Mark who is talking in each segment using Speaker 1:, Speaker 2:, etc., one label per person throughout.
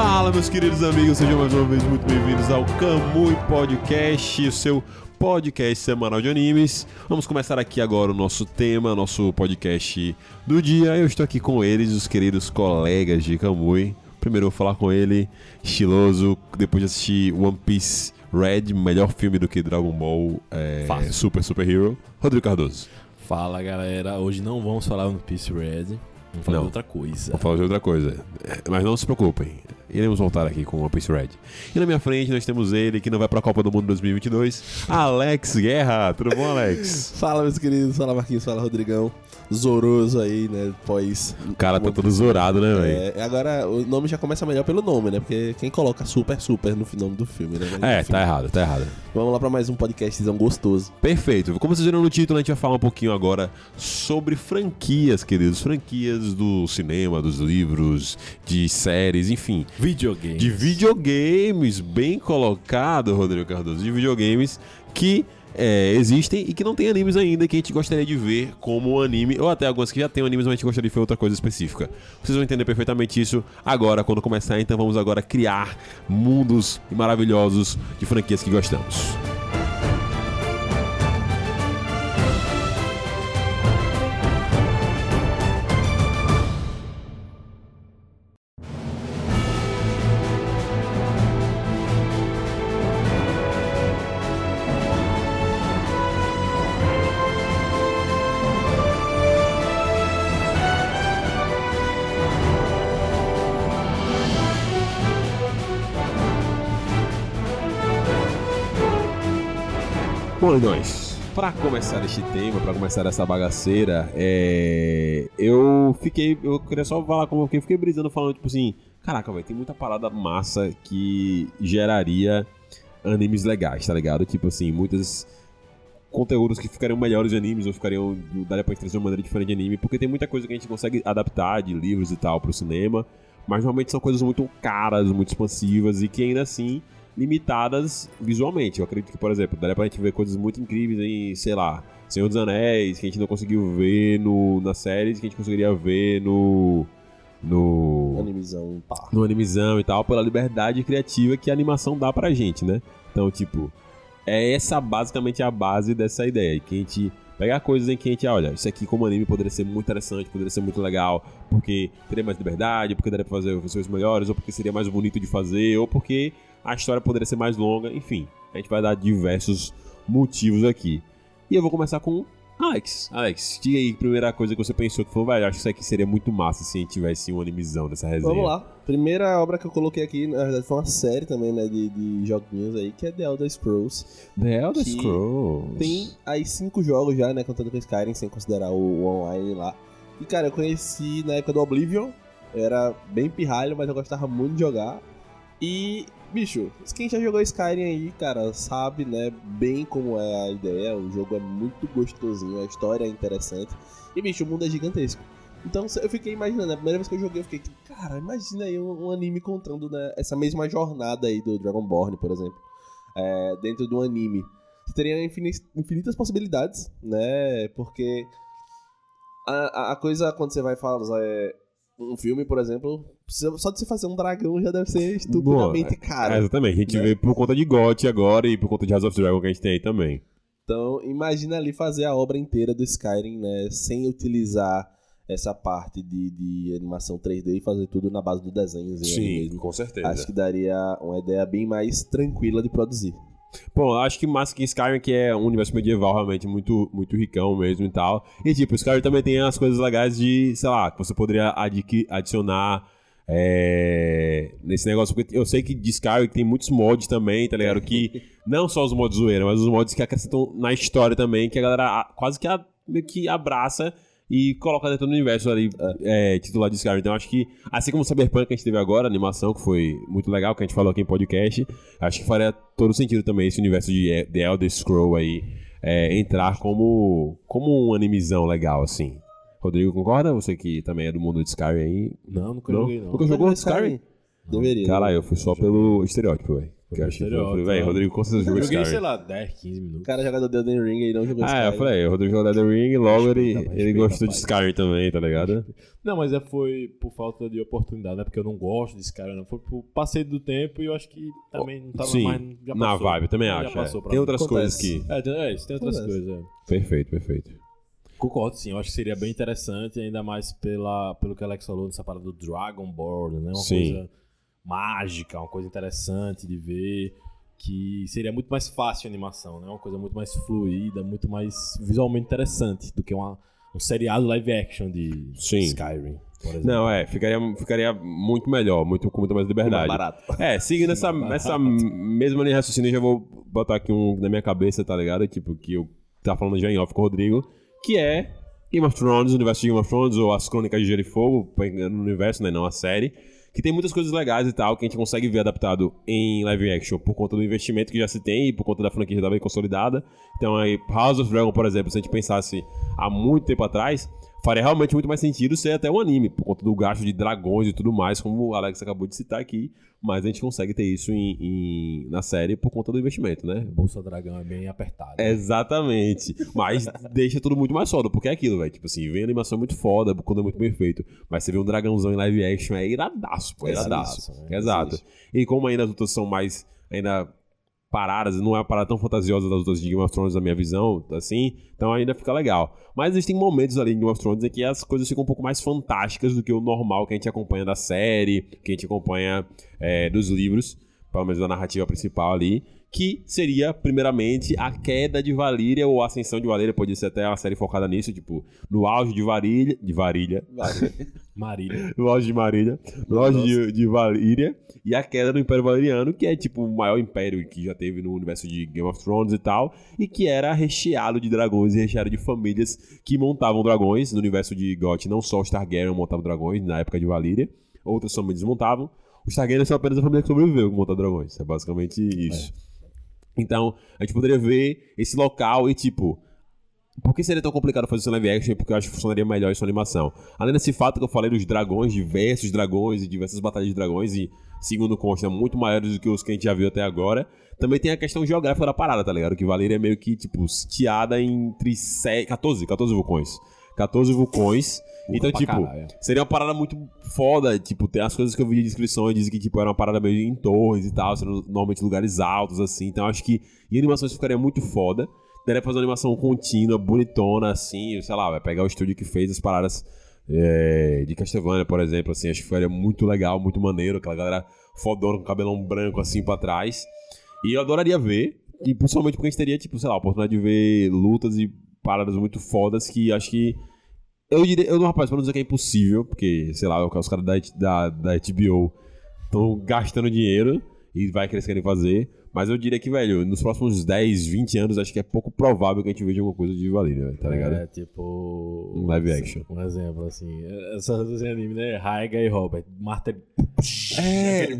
Speaker 1: Fala, meus queridos amigos, sejam mais uma vez muito bem-vindos ao Kamui Podcast, o seu podcast semanal de animes. Vamos começar aqui agora o nosso tema, nosso podcast do dia. Eu estou aqui com eles, os queridos colegas de Kamui. Primeiro eu vou falar com ele, estiloso, depois de assistir One Piece Red, melhor filme do que Dragon Ball é. Super Super Hero, Rodrigo Cardoso.
Speaker 2: Fala galera, hoje não vamos falar One Piece Red, vamos falar
Speaker 1: Não.
Speaker 2: de outra coisa.
Speaker 1: Vou falar de outra coisa, É, mas não se preocupem, iremos voltar aqui com One Piece Red. E na minha frente nós temos ele, que não vai pra Copa do Mundo 2022, Alex Guerra. Tudo bom, Alex?
Speaker 3: Fala, meus queridos. Fala, Marquinhos. Fala, Rodrigão. Zoroso aí, né? Pós.
Speaker 1: O cara tá todo zorado, né, velho?
Speaker 3: É, agora, o nome já começa melhor pelo nome, né? Porque quem coloca super, super no nome do filme, né?
Speaker 1: É, tá errado, tá errado.
Speaker 3: Vamos lá pra mais um podcastzão gostoso.
Speaker 1: Perfeito. Como vocês viram no título, a gente vai falar um pouquinho agora sobre franquias, queridos. Franquias do cinema, dos livros, de séries, enfim.
Speaker 2: Videogame.
Speaker 1: De videogames, bem colocado, Rodrigo Cardoso. De videogames que é, existem e que não tem animes ainda que a gente gostaria de ver como anime, ou até algumas que já tem animes, mas a gente gostaria de ver outra coisa específica. Vocês vão entender perfeitamente isso agora, quando começar. Então vamos agora criar mundos maravilhosos de franquias que gostamos. Bom, Lindões, pra começar este tema, pra começar essa bagaceira, é... eu fiquei. Eu queria só falar como eu fiquei brisando, falando, tipo assim: caraca, velho, tem muita parada massa que geraria animes legais, tá ligado? Tipo assim, muitos conteúdos que ficariam melhores de animes ou ficariam. daria pra trazer de uma maneira diferente de anime, porque tem muita coisa que a gente consegue adaptar de livros e tal pro cinema, mas normalmente são coisas muito caras, muito expansivas e que ainda assim limitadas visualmente. Eu acredito que, por exemplo, daria pra gente ver coisas muito incríveis em, sei lá, Senhor dos Anéis, que a gente não conseguiu ver no, nas séries, que a gente conseguiria ver no. no.
Speaker 3: Animizão, pá.
Speaker 1: no animizão e tal, pela liberdade criativa que a animação dá pra gente, né? Então, tipo, é essa basicamente a base dessa ideia. Que a gente pegar coisas em que a gente, olha, isso aqui como anime poderia ser muito interessante, poderia ser muito legal, porque teria mais liberdade, porque daria pra fazer versões melhores, ou porque seria mais bonito de fazer, ou porque a história poderia ser mais longa, enfim. A gente vai dar diversos motivos aqui. E eu vou começar com Alex. Alex, diga aí a primeira coisa que você pensou que foi, velho, acho que isso aqui seria muito massa se a gente tivesse um animizão dessa resenha.
Speaker 3: Vamos lá. Primeira obra que eu coloquei aqui, na verdade, foi uma série também, né? De, de joguinhos aí, que é The Elder Scrolls.
Speaker 1: The Elder Scrolls.
Speaker 3: Tem aí cinco jogos já, né? Contando com Skyrim, sem considerar o, o online lá. E, cara, eu conheci na época do Oblivion. Eu era bem pirralho, mas eu gostava muito de jogar. E, bicho, quem já jogou Skyrim aí, cara, sabe, né, bem como é a ideia. O jogo é muito gostosinho, a história é interessante. E, bicho, o mundo é gigantesco. Então eu fiquei imaginando, a primeira vez que eu joguei, eu fiquei, cara, imagina aí um, um anime contando né, essa mesma jornada aí do Dragonborn, por exemplo. É, dentro do anime. Você teria infini- infinitas possibilidades, né? Porque a, a- a coisa quando você vai falar é, um filme, por exemplo, só de você fazer um dragão já deve ser estupidamente
Speaker 1: É,
Speaker 3: caro.
Speaker 1: exatamente. A gente
Speaker 3: né?
Speaker 1: vê por conta de GOT agora e por conta de House of Dragon que a gente tem aí também.
Speaker 3: Então, imagina ali fazer a obra inteira do Skyrim, né? Sem utilizar essa parte de, de animação 3D e fazer tudo na base do desenho mesmo.
Speaker 1: com certeza.
Speaker 3: Acho que daria uma ideia bem mais tranquila de produzir.
Speaker 1: Bom, acho que mais que Skyrim, que é um universo medieval realmente muito, muito ricão mesmo e tal. E tipo, Skyrim também tem as coisas legais de, sei lá, que você poderia adicionar é, nesse negócio. Porque eu sei que de Skyrim tem muitos mods também, tá ligado? Que não só os mods zoeira, mas os mods que acrescentam na história também, que a galera quase que, a- meio que abraça e coloca dentro do universo ali é, titular de Skyrim. Então acho que, assim como o Cyberpunk que a gente teve agora, a animação, que foi muito legal, que a gente falou aqui em podcast, acho que faria todo sentido também esse universo de eh, The Elder Scroll aí é, entrar como, como um animizão legal, assim. Rodrigo, concorda? Você que também é do mundo de Skyrim aí.
Speaker 2: Não, nunca
Speaker 1: Não?
Speaker 2: joguei não.
Speaker 1: Nunca jogou Skyrim?
Speaker 3: Deveria.
Speaker 1: Caralho, eu fui só pelo estereótipo, velho. Que eu achei foi, velho,
Speaker 2: né?
Speaker 1: Rodrigo com certeza
Speaker 2: Eu
Speaker 1: jogou
Speaker 2: joguei, sei
Speaker 1: Skyrim.
Speaker 2: lá, 10, 15
Speaker 3: O
Speaker 2: minutos.
Speaker 3: cara jogador de Elden Ring aí não jogou
Speaker 1: Ah, é, eu
Speaker 3: Skyrim.
Speaker 1: falei, o Rodrigo jogou Elden Ring, logo ele, ele gostou de. Skyrim também, tá ligado?
Speaker 2: Não, mas é, foi por falta de oportunidade, não é porque eu não gosto desse cara, não. Foi por passei do tempo e eu acho que também não tava
Speaker 1: Sim,
Speaker 2: mais. Já
Speaker 1: na
Speaker 2: passou.
Speaker 1: vibe, também acho. é. Tem outras
Speaker 3: Acontece.
Speaker 1: coisas que...
Speaker 2: É, tem- é, isso tem outras
Speaker 3: Acontece.
Speaker 2: coisas. é.
Speaker 1: Perfeito, perfeito.
Speaker 2: Concordo, sim. Eu acho que seria bem interessante, ainda mais pela, pelo que o Alex falou nessa parada do Dragonborn, né? Uma
Speaker 1: Sim.
Speaker 2: coisa mágica, uma coisa interessante de ver. Que seria muito mais fácil a animação, né? Uma coisa muito mais fluida, muito mais visualmente interessante do que uma, um seriado live action de
Speaker 1: Sim.
Speaker 2: Skyrim, por exemplo.
Speaker 1: Não, é, ficaria, ficaria muito melhor, muito, com muito mais liberdade.
Speaker 3: Barato.
Speaker 1: É, seguindo essa, essa mesma linha de raciocínio, eu já vou botar aqui um na minha cabeça, tá ligado? Tipo, que eu tava falando já em off com o Rodrigo, que é Game of Thrones, o universo de Game of Thrones, ou as Crônicas de Gelo e Fogo, no universo, né, não a série, que tem muitas coisas legais e tal, que a gente consegue ver adaptado em live action por conta do investimento que já se tem e por conta da franquia já bem consolidada. Então aí, House of Dragon, por exemplo, se a gente pensasse há muito tempo atrás, faria realmente muito mais sentido ser até um anime, por conta do gasto de dragões e tudo mais, como o Alex acabou de citar aqui. Mas a gente consegue ter isso em, em- na série por conta do investimento, né?
Speaker 2: Bolsa Dragão é bem apertado.
Speaker 1: Exatamente. Mas deixa tudo muito mais foda, porque é aquilo, velho. Tipo assim, vem animação muito foda, quando é muito bem feito. Mas você vê um dragãozão em live action, é iradaço, pô. É iradaço.
Speaker 2: Iradaço, né?
Speaker 1: Exato. E como ainda as lutas são mais ainda paradas, não é uma parada tão fantasiosa das lutas de Game of Thrones na minha visão, assim, então ainda fica legal. Mas existem momentos ali em Game of Thrones em que as coisas ficam um pouco mais fantásticas do que o normal que a gente acompanha da série, que a gente acompanha é, dos livros, pelo menos da narrativa principal ali, que seria, primeiramente, a queda de Valíria ou a ascensão de Valíria, pode ser até uma série focada nisso, tipo, no auge de Varilha, de Varilha,
Speaker 2: Marília.
Speaker 1: no auge de Marília, no auge de, de Valíria, e a queda do Império Valeriano, que é tipo o maior império que já teve no universo de Game of Thrones e tal, e que era recheado de dragões e recheado de famílias que montavam dragões. No universo de Goth, não só os Targaryen montavam dragões na época de Valíria, outras famílias montavam. Os Targaryen são apenas a família que sobreviveu que monta dragões. É basicamente isso. Então, a gente poderia ver esse local e tipo. Por que seria tão complicado fazer em live action? Porque eu acho que funcionaria melhor em animação. Além desse fato que eu falei dos dragões, diversos dragões e diversas batalhas de dragões, e segundo consta, muito maiores do que os que a gente já viu até agora. Também tem a questão geográfica da parada, tá ligado? Que Valyria é meio que, tipo, sitiada entre se- 14, 14 vulcões. 14 vulcões. Então, tipo,
Speaker 2: caralho.
Speaker 1: seria uma parada muito foda. Tipo, tem as coisas que eu vi de descrições dizem que, tipo, era uma parada meio em torres e tal, sendo normalmente lugares altos, assim. Então, acho que em animações ficaria muito foda. Daria pra fazer uma animação contínua, bonitona, assim, sei lá, vai pegar o estúdio que fez as paradas é, de Castlevania, por exemplo, assim, acho que ficaria muito legal, muito maneiro, aquela galera fodona com cabelão branco assim pra trás. E eu adoraria ver, e principalmente porque a gente teria, tipo, sei lá, a oportunidade de ver lutas e paradas muito fodas que acho que. Eu diria, eu não, rapaz, pra não dizer que é impossível, porque, sei lá, os caras da, da, da HBO estão gastando dinheiro e vai eles querem fazer. Mas eu diria que, velho, nos próximos 10, 20 anos, acho que é pouco provável que a gente veja alguma coisa de Valyria, velho, tá ligado?
Speaker 2: É, tipo.
Speaker 1: Um live action.
Speaker 2: Um exemplo, assim. Essa esse anime, né? Raiga e Robert. Marta.
Speaker 1: É,
Speaker 2: Aquele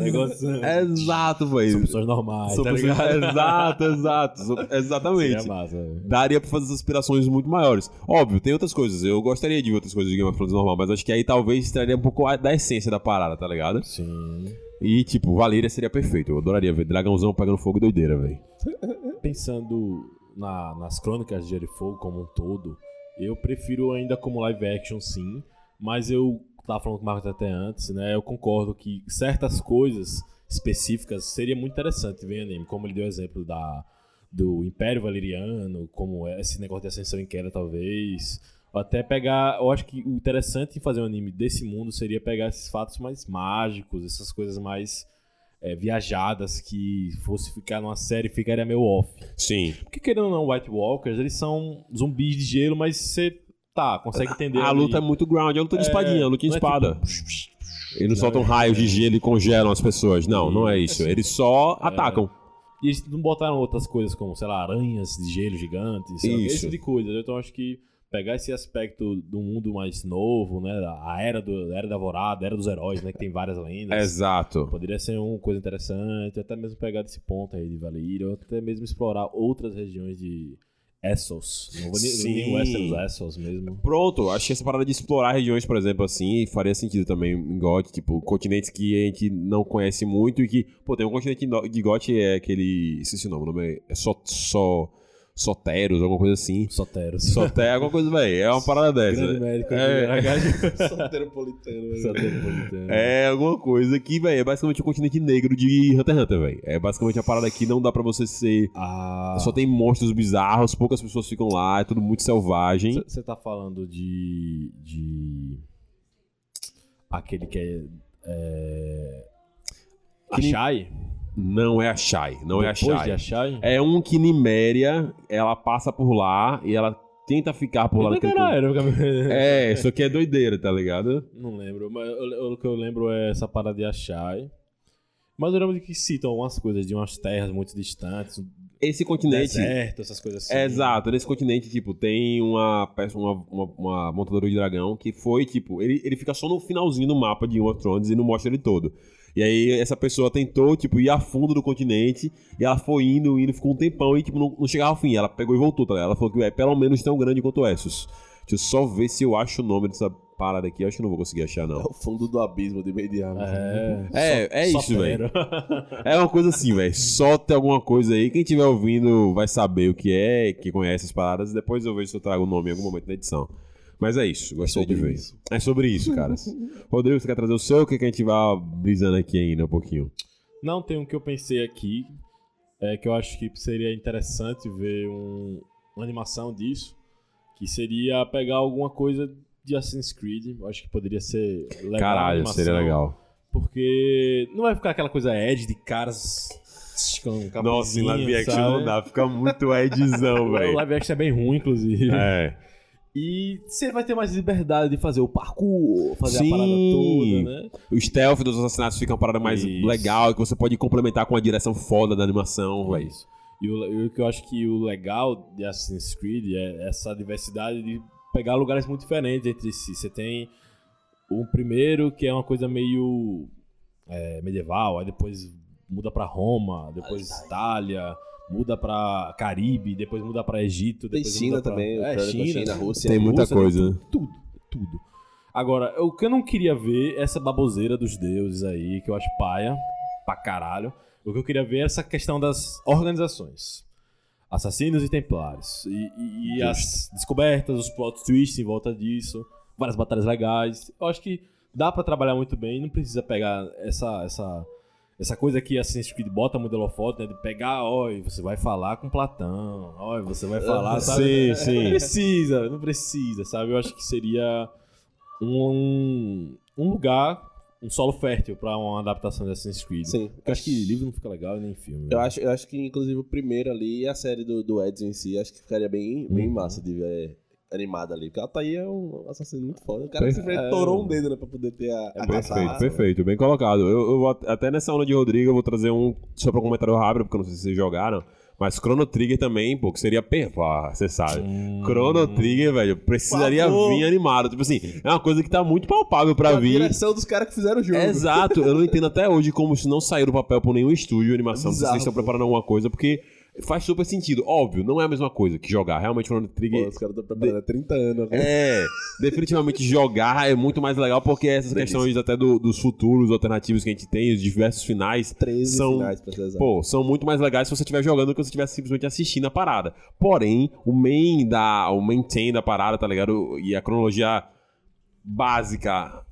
Speaker 2: negócio.
Speaker 1: exato,
Speaker 2: São
Speaker 1: velho.
Speaker 2: pessoas normais,
Speaker 1: São
Speaker 2: tá
Speaker 1: pessoas-? Exato, exato. Exatamente.
Speaker 2: Massa.
Speaker 1: Daria pra fazer essas aspirações muito maiores. Óbvio, tem outras coisas. Eu gostaria de ver outras coisas de Game of Thrones normal, mas acho que aí talvez traria um pouco da essência da parada, tá ligado?
Speaker 2: Sim.
Speaker 1: E, tipo, Valyria seria perfeito. Eu adoraria ver dragãozão pegando fogo e doideira, velho.
Speaker 2: Pensando na- nas crônicas de Gelo e Fogo como um todo, eu prefiro ainda como live action, sim. Mas eu tava falando com o Marcos até antes, né? Eu concordo que certas coisas específicas seria muito interessante ver anime, como ele deu o exemplo da, do Império Valeriano, como esse negócio de ascensão em queda, talvez. Até pegar. Eu acho que o interessante em fazer um anime desse mundo seria pegar esses fatos mais mágicos, essas coisas mais é, viajadas que fosse ficar numa série ficaria meio off.
Speaker 1: Sim.
Speaker 2: Porque querendo ou não, White Walkers, eles são zumbis de gelo, mas você tá, consegue entender.
Speaker 1: A
Speaker 2: ali.
Speaker 1: luta é muito ground, é luta de espadinha, luta de
Speaker 2: é
Speaker 1: espada.
Speaker 2: tipo,
Speaker 1: Eles não soltam raios de gelo e congelam as pessoas. Não, não é isso. Eles só atacam.
Speaker 2: E eles não botaram outras coisas como, sei lá, aranhas de gelo gigantes, esse tipo de coisa. Então acho que pegar esse aspecto do mundo mais novo, né? A era, do, a era da Alvorada, a era dos heróis, né? Que tem várias lendas.
Speaker 1: Exato.
Speaker 2: Poderia ser uma coisa interessante, até mesmo pegar desse ponto aí de Valyria, ou até mesmo explorar outras regiões de Essos. Não vou nem,
Speaker 1: Sim.
Speaker 2: nem Westeros, Essos mesmo.
Speaker 1: Pronto, acho que essa parada de explorar regiões, por exemplo, assim, faria sentido também em GOT, tipo, continentes que a gente não conhece muito e que, pô, tem um continente de GOT é aquele, esqueci o nome, o nome é só, só, Soteros, alguma coisa assim.
Speaker 2: Soteros.
Speaker 1: Soter, alguma coisa, velho, é uma parada dessa.
Speaker 2: Grande médico.
Speaker 1: É.
Speaker 2: É.
Speaker 3: Soteropolitano, velho.
Speaker 2: Soteropolitano.
Speaker 1: É alguma coisa que, velho, é basicamente o continente negro de Hunter x Hunter, velho. É basicamente a parada que não dá pra você ser.
Speaker 2: Ah,
Speaker 1: Só tem monstros bizarros, poucas pessoas ficam lá, é tudo muito selvagem.
Speaker 2: Você tá falando de. de. Aquele que é. é... Achai?
Speaker 1: Não é a Shai, não é a
Speaker 2: Depois
Speaker 1: Shai.
Speaker 2: de Achai?
Speaker 1: É um que Niméria, ela passa por lá e ela tenta ficar por lá
Speaker 2: Não, era,
Speaker 1: É, isso aqui é doideira, tá ligado?
Speaker 2: Não lembro, mas o que eu lembro é essa parada de Achai. Mas eu lembro de que citam algumas coisas de umas terras muito distantes,
Speaker 1: Esse continente.
Speaker 2: deserto, essas coisas assim.
Speaker 1: É, exato, nesse continente, tipo, tem uma peça, uma, uma, uma montadora de dragão que foi, tipo, ele, ele fica só no finalzinho do mapa de Game of Thrones e não mostra ele todo. E aí essa pessoa tentou, tipo, ir a fundo do continente e ela foi indo, indo, ficou um tempão e, tipo, não, não chegava ao fim. Ela pegou e voltou, tá ligado? Ela falou que é pelo menos tão grande quanto Essos. Deixa eu só ver se eu acho o nome dessa parada aqui. Eu acho que não vou conseguir achar,
Speaker 3: É
Speaker 1: não.
Speaker 3: o fundo do abismo de Mediano.
Speaker 2: É,
Speaker 1: É, é isso,
Speaker 2: Sotero.
Speaker 1: É uma coisa assim, velho. Só tem alguma coisa aí. Quem estiver ouvindo vai saber o que é, que conhece as paradas. E depois eu vejo se eu trago o nome em algum momento da edição. Mas é isso, gostei de
Speaker 3: sobre
Speaker 1: ver.
Speaker 3: isso.
Speaker 1: É sobre isso, caras. Rodrigo, você quer trazer o seu? O que, a gente vai brisando aqui ainda um pouquinho?
Speaker 2: Não, tem um que eu pensei aqui, é que eu acho que seria interessante ver um- uma animação disso, que seria pegar alguma coisa de Assassin's Creed. Eu acho que poderia ser legal.
Speaker 1: Caralho,
Speaker 2: animação,
Speaker 1: seria legal.
Speaker 2: Porque não vai ficar aquela coisa Ed de caras com
Speaker 1: Nossa, em live action
Speaker 2: sabe?
Speaker 1: não dá, fica muito Edzão,
Speaker 2: O
Speaker 1: velho.
Speaker 2: live action é bem ruim, inclusive.
Speaker 1: É.
Speaker 2: E você vai ter mais liberdade de fazer o parkour, fazer
Speaker 1: Sim.
Speaker 2: a parada toda, né?
Speaker 1: O stealth dos assassinatos fica uma parada mais
Speaker 2: Isso.
Speaker 1: legal que você pode complementar com a direção foda da animação, velho.
Speaker 2: Isso. E o, que eu acho que o legal de Assassin's Creed é essa diversidade de pegar lugares muito diferentes entre si. Você tem o primeiro, que é uma coisa meio é, medieval, aí depois muda pra Roma, depois Itália, muda pra Caribe, depois muda pra Egito,
Speaker 3: Tem
Speaker 2: depois
Speaker 3: China
Speaker 2: muda pra...
Speaker 3: também,
Speaker 2: é,
Speaker 3: com
Speaker 2: China,
Speaker 3: China, Rússia.
Speaker 1: Tem muita
Speaker 2: Rússia,
Speaker 1: coisa.
Speaker 2: Tudo, tudo, tudo. Agora, o que eu não queria ver é essa baboseira dos deuses aí, que eu acho paia pra caralho. O que eu queria ver é essa questão das organizações. Assassinos e templários. E, e- e as descobertas, os plot twists em volta disso. Várias batalhas legais. Eu acho que dá pra trabalhar muito bem. Não precisa pegar essa, essa, essa coisa que Assassin's Creed bota muito holofote, né? De pegar, ó, e você vai falar com Platão. Ó, e você vai falar, sabe?
Speaker 1: Sim, sim.
Speaker 2: Não precisa, não precisa, sabe? Eu acho que seria um, um lugar, um solo fértil pra uma adaptação de Assassin's Creed.
Speaker 3: Sim.
Speaker 2: Porque eu acho que livro não fica legal nem filme.
Speaker 3: Eu
Speaker 2: né?
Speaker 3: acho, eu acho que, inclusive, o primeiro ali e a série do, do Edson em si, acho que ficaria bem, bem
Speaker 2: Uhum.
Speaker 3: massa de ver animada ali. Porque ela tá aí é um assassino muito foda. O cara
Speaker 1: Perfe-
Speaker 3: simplesmente
Speaker 2: é.
Speaker 3: torou um dedo, né, pra poder ter a, a
Speaker 1: Perfeito, perfeito, bem colocado. Eu, eu até nessa onda de Rodrigo, eu vou trazer um só pra um comentário rápido, porque eu não sei se vocês jogaram. Mas Chrono Trigger também, pô, que seria perfeito. Você sabe.
Speaker 2: Hum.
Speaker 1: Chrono Trigger, velho, precisaria vir animado. Tipo assim, é uma coisa que tá muito palpável pra
Speaker 3: a
Speaker 1: vir.
Speaker 3: direção dos caras que fizeram o jogo.
Speaker 1: Exato, eu não entendo até hoje como isso não saiu do papel por nenhum estúdio de animação. se
Speaker 3: Bizarro,
Speaker 1: vocês estão preparando alguma coisa, porque faz super sentido. Óbvio, não é a mesma coisa que jogar. Realmente, Chrono
Speaker 3: Pô,
Speaker 1: Trigger.
Speaker 3: os caras estão preparando há 30 anos. né?
Speaker 1: É, definitivamente jogar é muito mais legal porque essas
Speaker 3: Delícia.
Speaker 1: questões até do- dos futuros alternativos que a gente tem, os diversos finais,
Speaker 3: 13
Speaker 1: são-
Speaker 3: finais, pra ser exato.
Speaker 1: pô, são muito mais legais se você estiver jogando do que se você estiver simplesmente assistindo a parada. Porém, o main da, o maintain da parada, tá ligado? E a cronologia básica,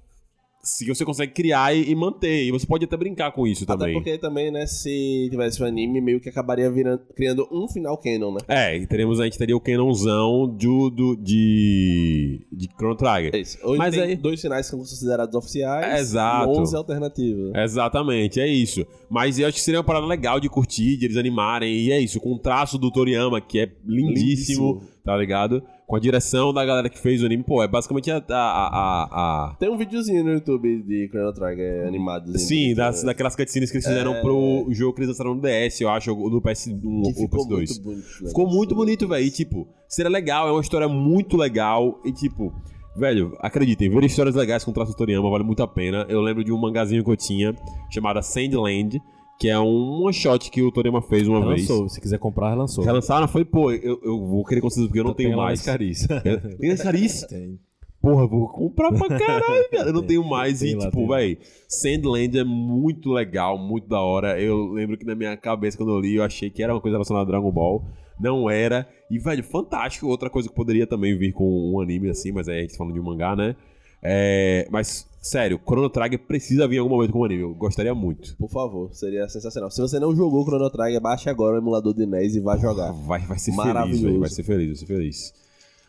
Speaker 1: se você consegue criar e, manter, e você pode até brincar com isso
Speaker 3: Até
Speaker 1: também.
Speaker 3: porque também, né, se tivesse um anime, meio que acabaria virando, criando um final canon, né?
Speaker 1: É, e teremos, a gente teria o canonzão do, do, de, de Chrono Trigger.
Speaker 3: É isso. Hoje
Speaker 1: Mas
Speaker 3: tem
Speaker 1: aí-
Speaker 3: dois finais que são considerados oficiais
Speaker 1: Exato.
Speaker 3: e 11 alternativos. né?
Speaker 1: Exatamente, é isso. Mas eu acho que seria uma parada legal de curtir, de eles animarem. E é isso, com o traço do Toriyama, que é lindíssimo,
Speaker 3: Lindíssimo.
Speaker 1: tá ligado? Com a direção da galera que fez o anime. Pô, é basicamente a. a, a, a-
Speaker 3: Tem um videozinho no YouTube de Chrono Trigger animado.
Speaker 1: Sim, das, daquelas cutscenes que eles fizeram pro jogo que eles lançaram no DS, eu acho, ou no PS1
Speaker 3: que
Speaker 1: ou
Speaker 3: ficou
Speaker 1: PS2.
Speaker 3: muito bonito. né?
Speaker 1: Ficou muito bonito, velho. E, tipo, seria legal, é uma história muito legal. E, tipo, velho, acreditem, ver histórias legais com traço do Toriyama vale muito a pena. Eu lembro de um mangazinho que eu tinha, chamado Sandland, que é um one shot que o Toriyama fez uma vez.
Speaker 2: Relançou. Se quiser comprar, relançou.
Speaker 1: Relançaram, foi, pô, eu, eu vou querer conseguir porque eu não
Speaker 2: Tem
Speaker 1: tenho
Speaker 2: lá
Speaker 1: mais.
Speaker 2: nas caris.
Speaker 1: Tem as caris?
Speaker 2: Tem.
Speaker 1: Porra, eu vou comprar pra caralho, velho. Eu não
Speaker 2: Tem.
Speaker 1: tenho mais.
Speaker 2: Tem
Speaker 1: e,
Speaker 2: lá,
Speaker 1: tipo,
Speaker 2: tem
Speaker 1: véi, Sandland é muito legal, muito da hora. Eu lembro que na minha cabeça, quando eu li, eu achei que era uma coisa relacionada a Dragon Ball. Não era. E, velho, fantástico. Outra coisa que poderia também vir com um anime assim, mas aí a gente tá falando de um mangá, né? É, mas, sério, Chrono Trigger precisa vir em algum momento com um anime. Eu gostaria muito.
Speaker 3: Por favor, seria sensacional. Se você não jogou Chrono Trigger, baixe agora o emulador de NES e vá jogar.
Speaker 1: Vai, vai ser feliz. Vai ser feliz, vai ser feliz.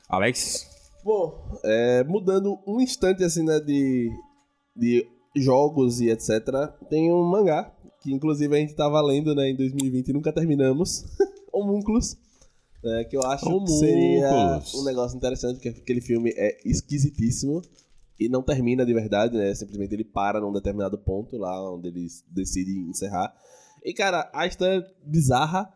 Speaker 1: Alex?
Speaker 3: Bom, é, mudando um instante assim, né, de, de jogos e etc. Tem um mangá, que inclusive a gente tava lendo, né, em 2020 e nunca terminamos. Homúnculos. né, que eu acho que seria um negócio interessante, porque aquele filme é esquisitíssimo e não termina de verdade, né? Simplesmente ele para num determinado ponto lá onde eles decidem encerrar. E cara, a história é bizarra,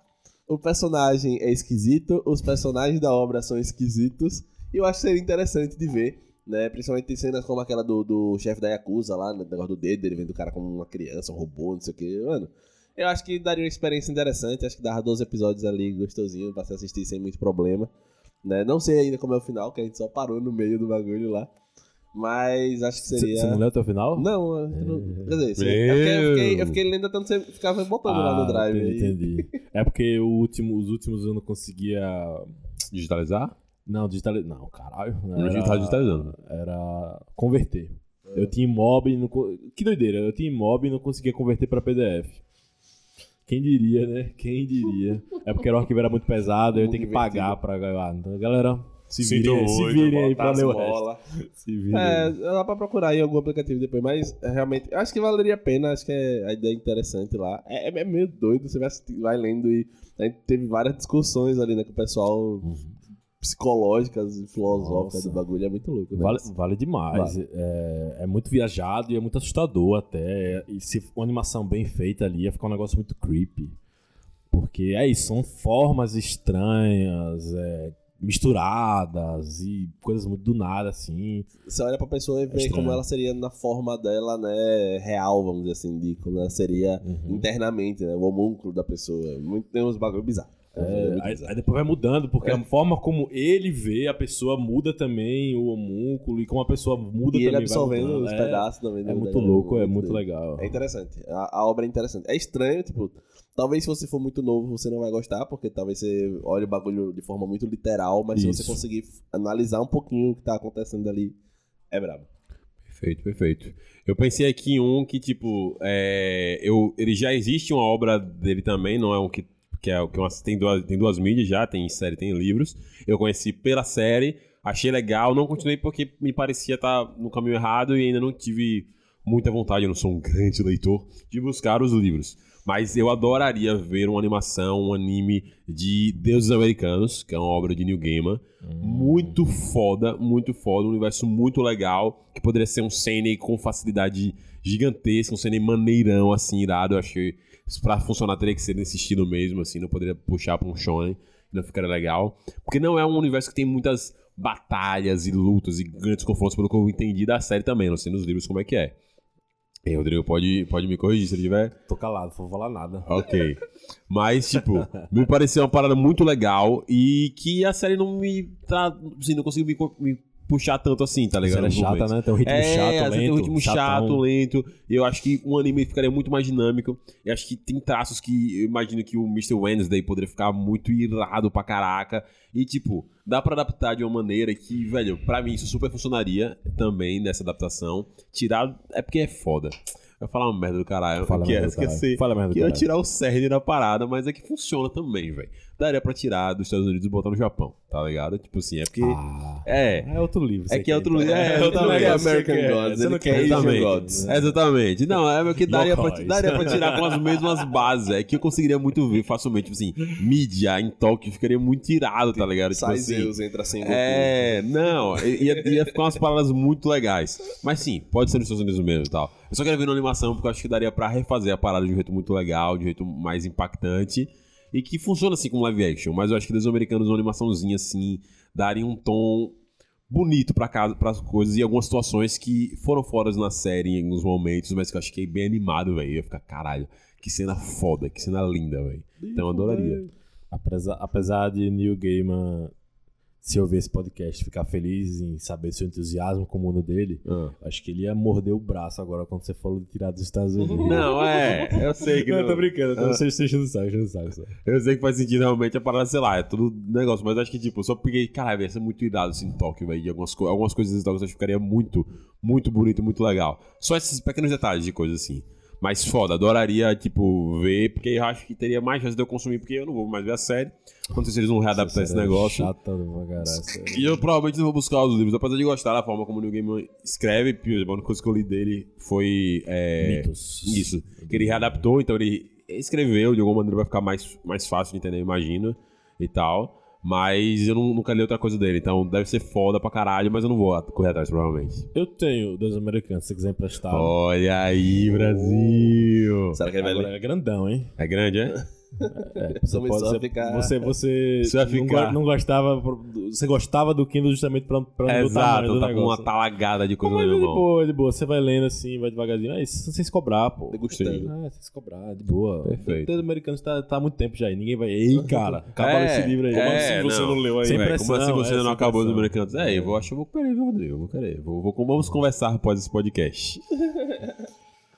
Speaker 3: o personagem é esquisito, os personagens da obra são esquisitos, e eu acho que seria interessante de ver, né? Principalmente tem cenas como aquela do, do chefe da Yakuza lá, né? o negócio do dedo, ele vendo o cara como uma criança, um robô, não sei o que, mano. Eu acho que daria uma experiência interessante, acho que dava 12 episódios ali gostosinho pra se assistir sem muito problema. Né? Não sei ainda como é o final, que a gente só parou no meio do bagulho lá. Mas acho que seria.
Speaker 2: Você não leu até o final?
Speaker 3: Não, eu não- quer dizer, sim. É porque eu fiquei, eu fiquei lendo tanto você ficava botando lá no drive.
Speaker 2: Ah, Entendi,
Speaker 3: aí.
Speaker 2: entendi. É porque o último, os últimos eu não conseguia.
Speaker 1: Digitalizar?
Speaker 2: Não, digitalizar. Não, caralho.
Speaker 1: Eu já tava digitalizando.
Speaker 2: Era converter. Eu tinha mob e não. Que doideira, eu tinha mob e não conseguia converter pra PDF. Quem diria, né? Quem diria? É porque o arquivo era muito pesado, eu tenho que pagar pra gravar. Então, galera, se virem, aí, se virem aí
Speaker 3: Botar
Speaker 2: pra
Speaker 3: as
Speaker 2: ler o resto.
Speaker 3: bola.
Speaker 2: Se virem.
Speaker 3: É,
Speaker 2: aí.
Speaker 3: dá pra procurar em algum aplicativo depois, mas é, realmente, eu acho que valeria a pena, acho que é, a ideia é interessante lá. É, é meio doido, você vai, assisti- vai lendo e a gente teve várias discussões ali, né, com o pessoal psicológicas e filosóficas
Speaker 2: Nossa.
Speaker 3: do bagulho, é muito louco. Né?
Speaker 2: Vale, vale demais. É, é muito viajado e é muito assustador até. E se for uma animação bem feita ali, ia ficar um negócio muito creepy. Porque é isso, são formas estranhas, é, misturadas e coisas muito do nada, assim.
Speaker 3: Você olha pra pessoa e vê
Speaker 2: estranho.
Speaker 3: como ela seria na forma dela, né, real, vamos dizer assim, de como ela seria
Speaker 2: Uhum.
Speaker 3: internamente, né, o homúnculo da pessoa. Muito, tem uns bagulho bizarro.
Speaker 2: É,
Speaker 3: muito
Speaker 2: aí, depois vai mudando, porque a forma como ele vê a pessoa muda também o homúnculo, e como a pessoa muda
Speaker 3: E
Speaker 2: também.
Speaker 3: ele absorvendo os
Speaker 2: É,
Speaker 3: pedaços também.
Speaker 2: É
Speaker 3: do-
Speaker 2: muito
Speaker 3: da-
Speaker 2: louco, é
Speaker 3: muito
Speaker 2: muito legal.
Speaker 3: É interessante. A, a obra é interessante. É estranho, tipo, talvez se você for muito novo você não vai gostar, porque talvez você olhe o bagulho de forma muito literal, mas se
Speaker 2: Isso.
Speaker 3: você conseguir analisar um pouquinho o que tá acontecendo ali, é brabo.
Speaker 1: Perfeito, perfeito. Eu pensei aqui em um que, tipo, é, eu, ele já existe uma obra dele também, não é um que, que, é, que uma- tem, duas, tem duas mídias já, tem série, tem livros. Eu conheci pela série, achei legal, não continuei porque me parecia estar no caminho errado e ainda não tive muita vontade, eu não sou um grande leitor, de buscar os livros. Mas eu adoraria ver uma animação, um anime de Deuses Americanos, que é uma obra de Neil Gaiman. Muito foda, muito foda, um universo muito legal, que poderia ser um Sene com facilidade gigantesca, um Sene maneirão, assim, irado. Eu achei que pra funcionar teria que ser nesse estilo mesmo, assim, não poderia puxar pra um shonen, não ficaria legal. Porque não é um universo que tem muitas batalhas e lutas e grandes confrontos, pelo que eu entendi da série também, não sei nos livros como é que é. Rodrigo pode, pode me corrigir se ele tiver
Speaker 2: Tô calado, não vou falar nada.
Speaker 1: Ok. Mas, tipo, me pareceu uma parada muito legal e que a série não me. Tá, assim, não conseguiu me, me puxar tanto assim, tá ligado? Nos
Speaker 2: chata, né? Tem um ritmo
Speaker 1: é,
Speaker 2: chato, lento.
Speaker 1: tem um ritmo
Speaker 2: chatão.
Speaker 1: chato, lento. E eu acho que um anime ficaria muito mais dinâmico. E acho que tem traços que eu imagino que o Mr. Wednesday poderia ficar muito irado pra caraca. E, tipo, dá pra adaptar de uma maneira que, velho, pra mim isso super funcionaria também nessa adaptação. Tirar. É porque é foda. Eu ia falar uma merda do caralho.
Speaker 2: Fala
Speaker 1: que é
Speaker 2: merda do
Speaker 1: esquecer.
Speaker 2: Fala merda do
Speaker 1: Que ia tirar o cerne da parada, mas é que funciona também, velho. Daria pra tirar dos Estados Unidos e botar no Japão, tá ligado? Tipo assim, é porque.
Speaker 2: Ah,
Speaker 1: É.
Speaker 2: é outro livro.
Speaker 1: É que é outro livro. É,
Speaker 3: ele
Speaker 1: outro livro. Você
Speaker 3: American
Speaker 1: quer-
Speaker 3: Gods,
Speaker 2: você
Speaker 3: ele
Speaker 2: não
Speaker 3: quer
Speaker 1: Exatamente.
Speaker 3: Gods.
Speaker 1: Exatamente. Não, é o que daria pra, daria pra tirar com as mesmas bases. É que eu conseguiria muito ver facilmente, tipo assim, mídia em Tóquio ficaria muito irado, tá ligado? Tipo
Speaker 3: Sai
Speaker 1: assim.
Speaker 3: Zeus, entra sem Goku.
Speaker 1: É, não, ia, ia ficar umas paradas muito legais. Mas sim, pode ser nos Estados Unidos mesmo e tal. Eu só quero ver na animação porque eu acho que daria pra refazer a parada de um jeito muito legal, de um jeito mais impactante. E que funciona assim como live action. Mas eu acho que dos americanos, uma animaçãozinha assim, daria um tom bonito pra casa, pras coisas e algumas situações que foram fora na série em alguns momentos, mas que eu achei bem animado, velho. Ia ficar, caralho, Que cena foda, que cena linda, velho. Então eu adoraria.
Speaker 2: Apesar, apesar de Neil Gaiman, se ouvir esse podcast, ficar feliz em saber seu entusiasmo com o mundo dele,
Speaker 1: Ah.
Speaker 2: acho que ele ia morder o braço agora quando você falou de tirar dos Estados Unidos.
Speaker 1: Não, é, eu sei que
Speaker 2: Não,
Speaker 1: não.
Speaker 2: eu tô brincando, eu tô
Speaker 1: Ah.
Speaker 2: você está enchendo o saco, enchendo o saco. só.
Speaker 1: Eu sei que faz sentido realmente a parada, sei lá, é tudo negócio, mas acho que, tipo, só porque, caralho, ia ser muito irado assim em Tóquio, velho. Algumas, algumas coisas em Tóquio eu acho que ficaria muito, muito bonito muito legal. Só esses pequenos detalhes de coisa assim. Mas foda, adoraria, tipo, ver, porque eu acho que teria mais chance de eu consumir, porque eu não vou mais ver a série. Não sei se eles vão readaptar esse
Speaker 2: Sério,
Speaker 1: negócio.
Speaker 2: Sério.
Speaker 1: E eu provavelmente não vou buscar os livros, apesar de gostar da forma como o New Game escreve. A única coisa que eu li dele foi. É,
Speaker 2: Mitos.
Speaker 1: Isso. Que ele readaptou, então ele escreveu, de alguma maneira vai ficar mais, mais fácil de entender, eu imagino. E tal. Mas eu não- nunca li outra coisa dele, então deve ser foda pra caralho, mas eu não vou correr atrás, provavelmente.
Speaker 2: Eu tenho dois americanos, se quiser emprestar.
Speaker 1: Olha aí, Brasil!
Speaker 3: Será que ele vai
Speaker 2: Agora
Speaker 3: ler?
Speaker 2: é grandão, hein?
Speaker 1: É grande, é?
Speaker 2: É, você pode ser-
Speaker 3: ficar-
Speaker 2: Você, você,
Speaker 1: Você
Speaker 2: não, go- não gostava. Você gostava do Kindle justamente pra, pra
Speaker 1: É exato,
Speaker 2: do
Speaker 1: tá com uma talagada de coisa
Speaker 2: Mas é de
Speaker 1: mão.
Speaker 2: boa, de boa. Você vai lendo assim, vai devagarzinho. É sem se cobrar, pô.
Speaker 3: Degustando.
Speaker 2: Ah, sem se cobrar, de boa.
Speaker 1: Perfeito.
Speaker 2: O americano tá, tá há muito tempo já aí. Ninguém vai. Ei, cara, acaba
Speaker 1: É,
Speaker 2: esse livro aí.
Speaker 1: é,
Speaker 2: Como assim você não, leu aí?
Speaker 1: Sem
Speaker 2: Sem
Speaker 1: como assim
Speaker 2: pressão,
Speaker 1: você
Speaker 2: é,
Speaker 1: não acabou dos
Speaker 2: pressão.
Speaker 1: americanos? É, eu vou, acho que eu vou querer, viu, Rodrigo? Eu vou querer. Vou, vou, vamos conversar após esse podcast.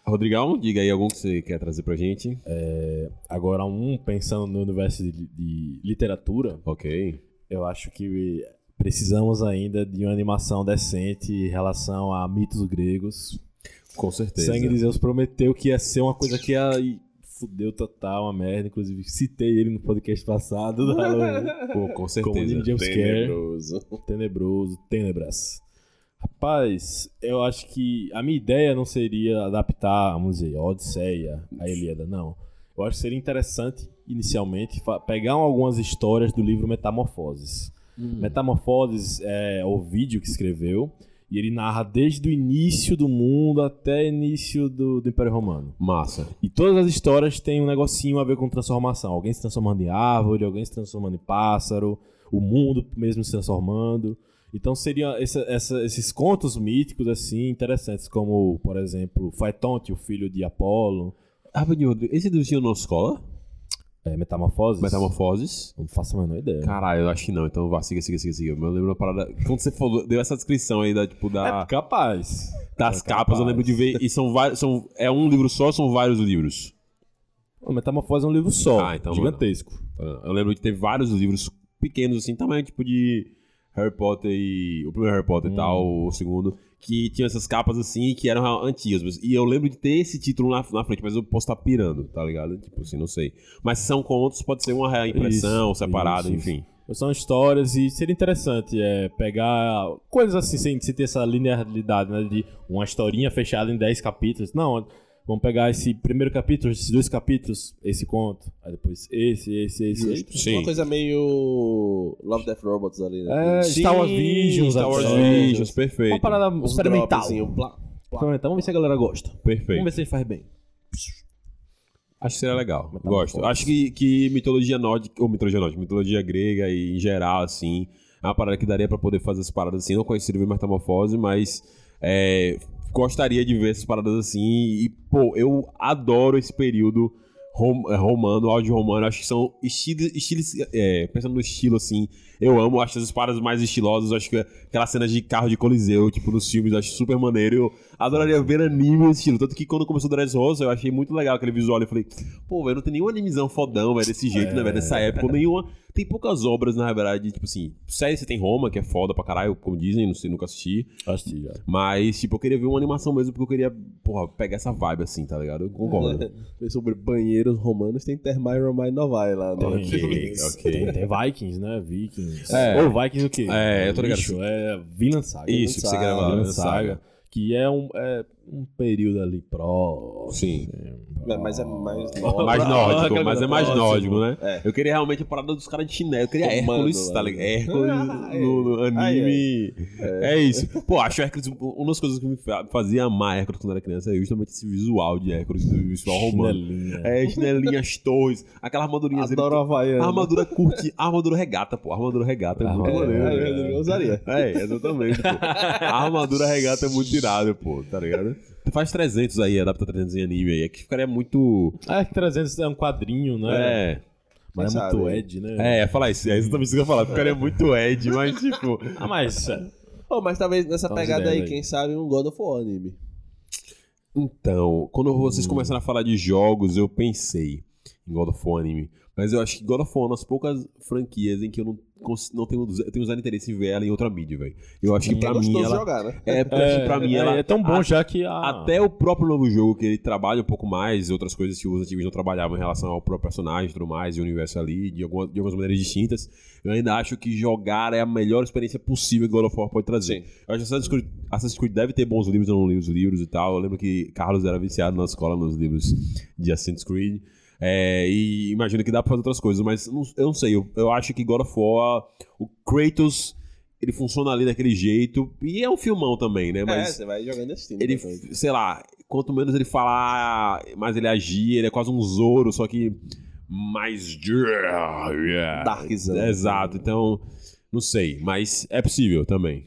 Speaker 1: Rodrigão, diga aí algum que você quer trazer pra gente.
Speaker 2: Agora, um pensando no universo de, de literatura,
Speaker 1: Ok.
Speaker 2: eu acho que precisamos ainda de uma animação decente em relação a mitos gregos.
Speaker 1: Com certeza.
Speaker 2: Sangue de Zeus prometeu que ia ser uma coisa que ia. Fudeu total, uma merda. Inclusive, citei ele no podcast passado.
Speaker 1: Pô, com
Speaker 2: Como
Speaker 1: certeza.
Speaker 2: Ninja Jumpscare.
Speaker 3: Tenebroso.
Speaker 2: Tenebroso, tenebras. Rapaz, eu acho que a minha ideia não seria adaptar, vamos dizer, a Odisseia, a Ilíada, não. Eu acho que seria interessante, inicialmente, pegar algumas histórias do livro Metamorfoses. Metamorfoses é o vídeo que escreveu, e ele narra desde o início do mundo até o início do, do Império Romano.
Speaker 1: Massa.
Speaker 2: E todas as histórias têm um negocinho a ver com transformação. Alguém se transformando em árvore, alguém se transformando em pássaro, o mundo mesmo se transformando. Então seriam essa- essa- esses contos míticos assim interessantes, como, por exemplo, Faetonte, o filho de Apolo,
Speaker 1: Rapidinho, Rodrigo, esse do escola?
Speaker 2: é, Metamorfoses.
Speaker 1: Metamorfoses?
Speaker 2: Não faço a menor ideia.
Speaker 1: Caralho, eu acho que não. Então vá, siga, siga, siga, siga. Eu lembro uma parada. Quando você falou, deu essa descrição aí da, tipo, da,
Speaker 2: É capaz.
Speaker 1: das
Speaker 2: é
Speaker 1: capas, eu
Speaker 2: capaz.
Speaker 1: lembro de ver. E são vários. São, é um livro só ou são vários livros?
Speaker 2: O Metamorfose é um livro só,
Speaker 1: Ah, então,
Speaker 2: gigantesco.
Speaker 1: Eu lembro de ter vários livros pequenos, assim, tamanho tipo de Harry Potter e. O primeiro Harry Potter e
Speaker 2: Hum.
Speaker 1: tal, o segundo, que tinham essas capas assim que eram antigas. E eu lembro de ter esse título na, na frente, mas eu posso estar pirando, tá ligado? Tipo assim, não sei. Mas se são contos, pode ser uma reimpressão,
Speaker 2: Isso,
Speaker 1: separada,
Speaker 2: isso,
Speaker 1: enfim.
Speaker 2: São histórias e seria interessante é, pegar coisas assim, sem, sem ter essa linearidade, né? De uma historinha fechada em 10 capítulos. Não, vamos pegar esse primeiro capítulo, esses dois capítulos, esse conto. Aí depois esse, esse, esse.
Speaker 3: Justo.
Speaker 1: Sim.
Speaker 3: Uma coisa meio Love Death Robots ali, né?
Speaker 2: É,
Speaker 1: Sim,
Speaker 2: Star Wars Visions,
Speaker 1: Star Wars. Visions, perfeito.
Speaker 2: Uma parada
Speaker 3: Uns
Speaker 2: experimental.
Speaker 3: dropzinho, plá.
Speaker 2: Experimental. Vamos ver se a galera gosta. Vamos
Speaker 1: Perfeito.
Speaker 2: ver se a gente faz bem.
Speaker 1: Acho que seria legal.
Speaker 2: Metamorfose.
Speaker 1: Gosto. Acho que, que mitologia nórdica, ou mitologia nórdica, mitologia grega e em geral, assim, é uma parada que daria pra poder fazer essas paradas assim. Não conheceria o Metamorfose, mas é, gostaria de ver essas paradas assim. E, pô, eu adoro esse período rom- é, romano, áudio romano. Acho que são estilos, estilos é, pensando no estilo assim, eu amo. Acho as paradas mais estilosas. Acho que aquelas cenas de carro de coliseu, tipo, nos filmes, acho super maneiro. Eu adoraria ver anime nesse estilo. Tanto que quando começou o Dressrosa, eu achei muito legal aquele visual. Eu falei, pô, velho, não tem nenhum animezão fodão, velho, desse jeito, né, velho, nessa época. ou Nenhuma. Tem poucas obras, na verdade, tipo assim, série você tem Roma, que é foda pra caralho, como dizem, não sei, nunca assisti.
Speaker 2: Assisti já.
Speaker 1: Mas, tipo, eu queria ver uma animação mesmo, porque eu queria, porra, pegar essa vibe assim, tá ligado? Eu concordo.
Speaker 3: Sobre banheiros romanos, tem Termai Romai Novai lá, né?
Speaker 1: Ok, ok.
Speaker 2: Tem, tem Vikings, né? Vikings.
Speaker 1: É.
Speaker 2: Ou Vikings o quê?
Speaker 1: É, eu tô ligado.
Speaker 2: Bicho, é Vinland Saga.
Speaker 1: Isso, que você
Speaker 3: Saga,
Speaker 1: quer
Speaker 2: Vinland Saga. Que é um, é um período ali pró.
Speaker 1: Sim.
Speaker 3: Mas é mais
Speaker 1: Mais nórdico, mas é mais nórdico, né?
Speaker 3: É.
Speaker 1: Eu queria realmente a parada dos caras de chinelo. Eu queria
Speaker 3: Comando
Speaker 1: Hércules,
Speaker 3: lá,
Speaker 1: tá ligado? Hércules
Speaker 3: Ah,
Speaker 1: no, no
Speaker 3: ai,
Speaker 1: anime. É. isso. Pô, acho Hércules. Uma das coisas que me fa- fazia amar Hércules quando era criança é justamente esse visual de Hércules, do visual romano.
Speaker 2: Chinelinha.
Speaker 1: É, chinelinhas, torres, aquela armadurinha.
Speaker 3: Adoro a Havaiana.
Speaker 1: Armadura curte, armadura regata, pô. Armadura regata é
Speaker 2: Ah,
Speaker 1: muito
Speaker 2: é,
Speaker 1: maneiro.
Speaker 3: Ah,
Speaker 1: né?
Speaker 3: eu usaria.
Speaker 1: É, exatamente, pô. A armadura regata é muito irada, pô, tá ligado? Faz 300 aí, adapta 300 em anime aí. É que ficaria muito.
Speaker 2: É que 300 é um quadrinho, né?
Speaker 1: É.
Speaker 2: Mas é muito? Ed, né?
Speaker 1: É, é falar isso. É exatamente isso que eu ia falar. Ficaria muito Ed, mas tipo.
Speaker 2: Ah, mas...
Speaker 3: Oh, mas talvez nessa
Speaker 2: umas
Speaker 3: pegada aí,
Speaker 2: aí.
Speaker 3: quem sabe um God of War anime.
Speaker 1: Então, quando vocês
Speaker 2: Hum.
Speaker 1: começaram a falar de jogos, eu pensei em God of War anime. Mas eu acho que God of War é uma das poucas franquias em que eu não, não tenho, eu tenho usado interesse em ver ela em outra mídia, velho. Eu acho que pra
Speaker 3: é
Speaker 1: mim
Speaker 3: gostoso
Speaker 1: ela.
Speaker 3: jogar, né?
Speaker 1: É, porque pra mim
Speaker 2: é,
Speaker 1: ela.
Speaker 2: é tão bom
Speaker 1: a-
Speaker 2: já que... A...
Speaker 1: Até o próprio novo jogo, que ele trabalha um pouco mais, outras coisas que os antigos não trabalhavam em relação ao próprio personagem e tudo mais, e o universo ali, de, alguma, de algumas maneiras distintas, eu ainda acho que jogar é a melhor experiência possível que God of War pode trazer.
Speaker 3: Sim.
Speaker 1: Eu acho que Assassin's Creed, Assassin's Creed deve ter bons livros, eu não li os livros e tal. Eu lembro que Carlos era viciado na escola nos livros de Assassin's Creed. É, e imagino que dá pra fazer outras coisas, mas não- eu não sei. Eu, eu acho que God of War, o Kratos, ele funciona ali daquele jeito. E é um filmão também, né?
Speaker 3: É,
Speaker 1: Mas
Speaker 3: você vai jogando esse time.
Speaker 1: ele,
Speaker 3: depois.
Speaker 1: sei lá, quanto menos ele falar, mais ele agir, ele é quase um Zoro, só que mais.
Speaker 3: Darkzão.
Speaker 1: Exato, então, não sei, mas é possível também.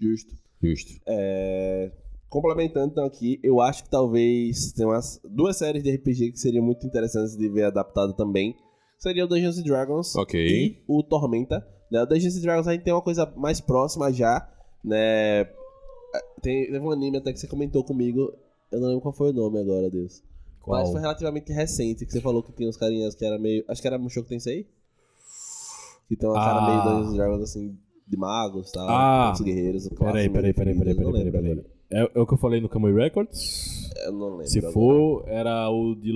Speaker 3: Justo.
Speaker 1: Justo.
Speaker 3: É, Complementando então aqui, eu acho que talvez tem umas duas séries de RPG que seriam muito interessantes de ver adaptado também. Seria o Dungeons and Dragons
Speaker 1: Ok.
Speaker 3: e o Tormenta. Né? O Dungeons and Dragons a gente tem uma coisa mais próxima já, né? Tem, teve um anime até que você comentou comigo, eu não lembro qual foi o nome agora, Deus.
Speaker 2: Qual?
Speaker 3: Mas foi relativamente recente, que você falou que tinha uns carinhas que era meio... Acho que era Mushoku Tensei? Que tem uma cara
Speaker 2: Ah.
Speaker 3: meio Dungeons and Dragons, assim, de magos, tal,
Speaker 2: Ah.
Speaker 3: os guerreiros.
Speaker 2: Peraí, peraí, peraí, peraí, peraí, peraí, peraí. É, é o que eu falei no Kamui Records?
Speaker 3: Eu não lembro.
Speaker 2: Se
Speaker 3: agora.
Speaker 2: for, era o de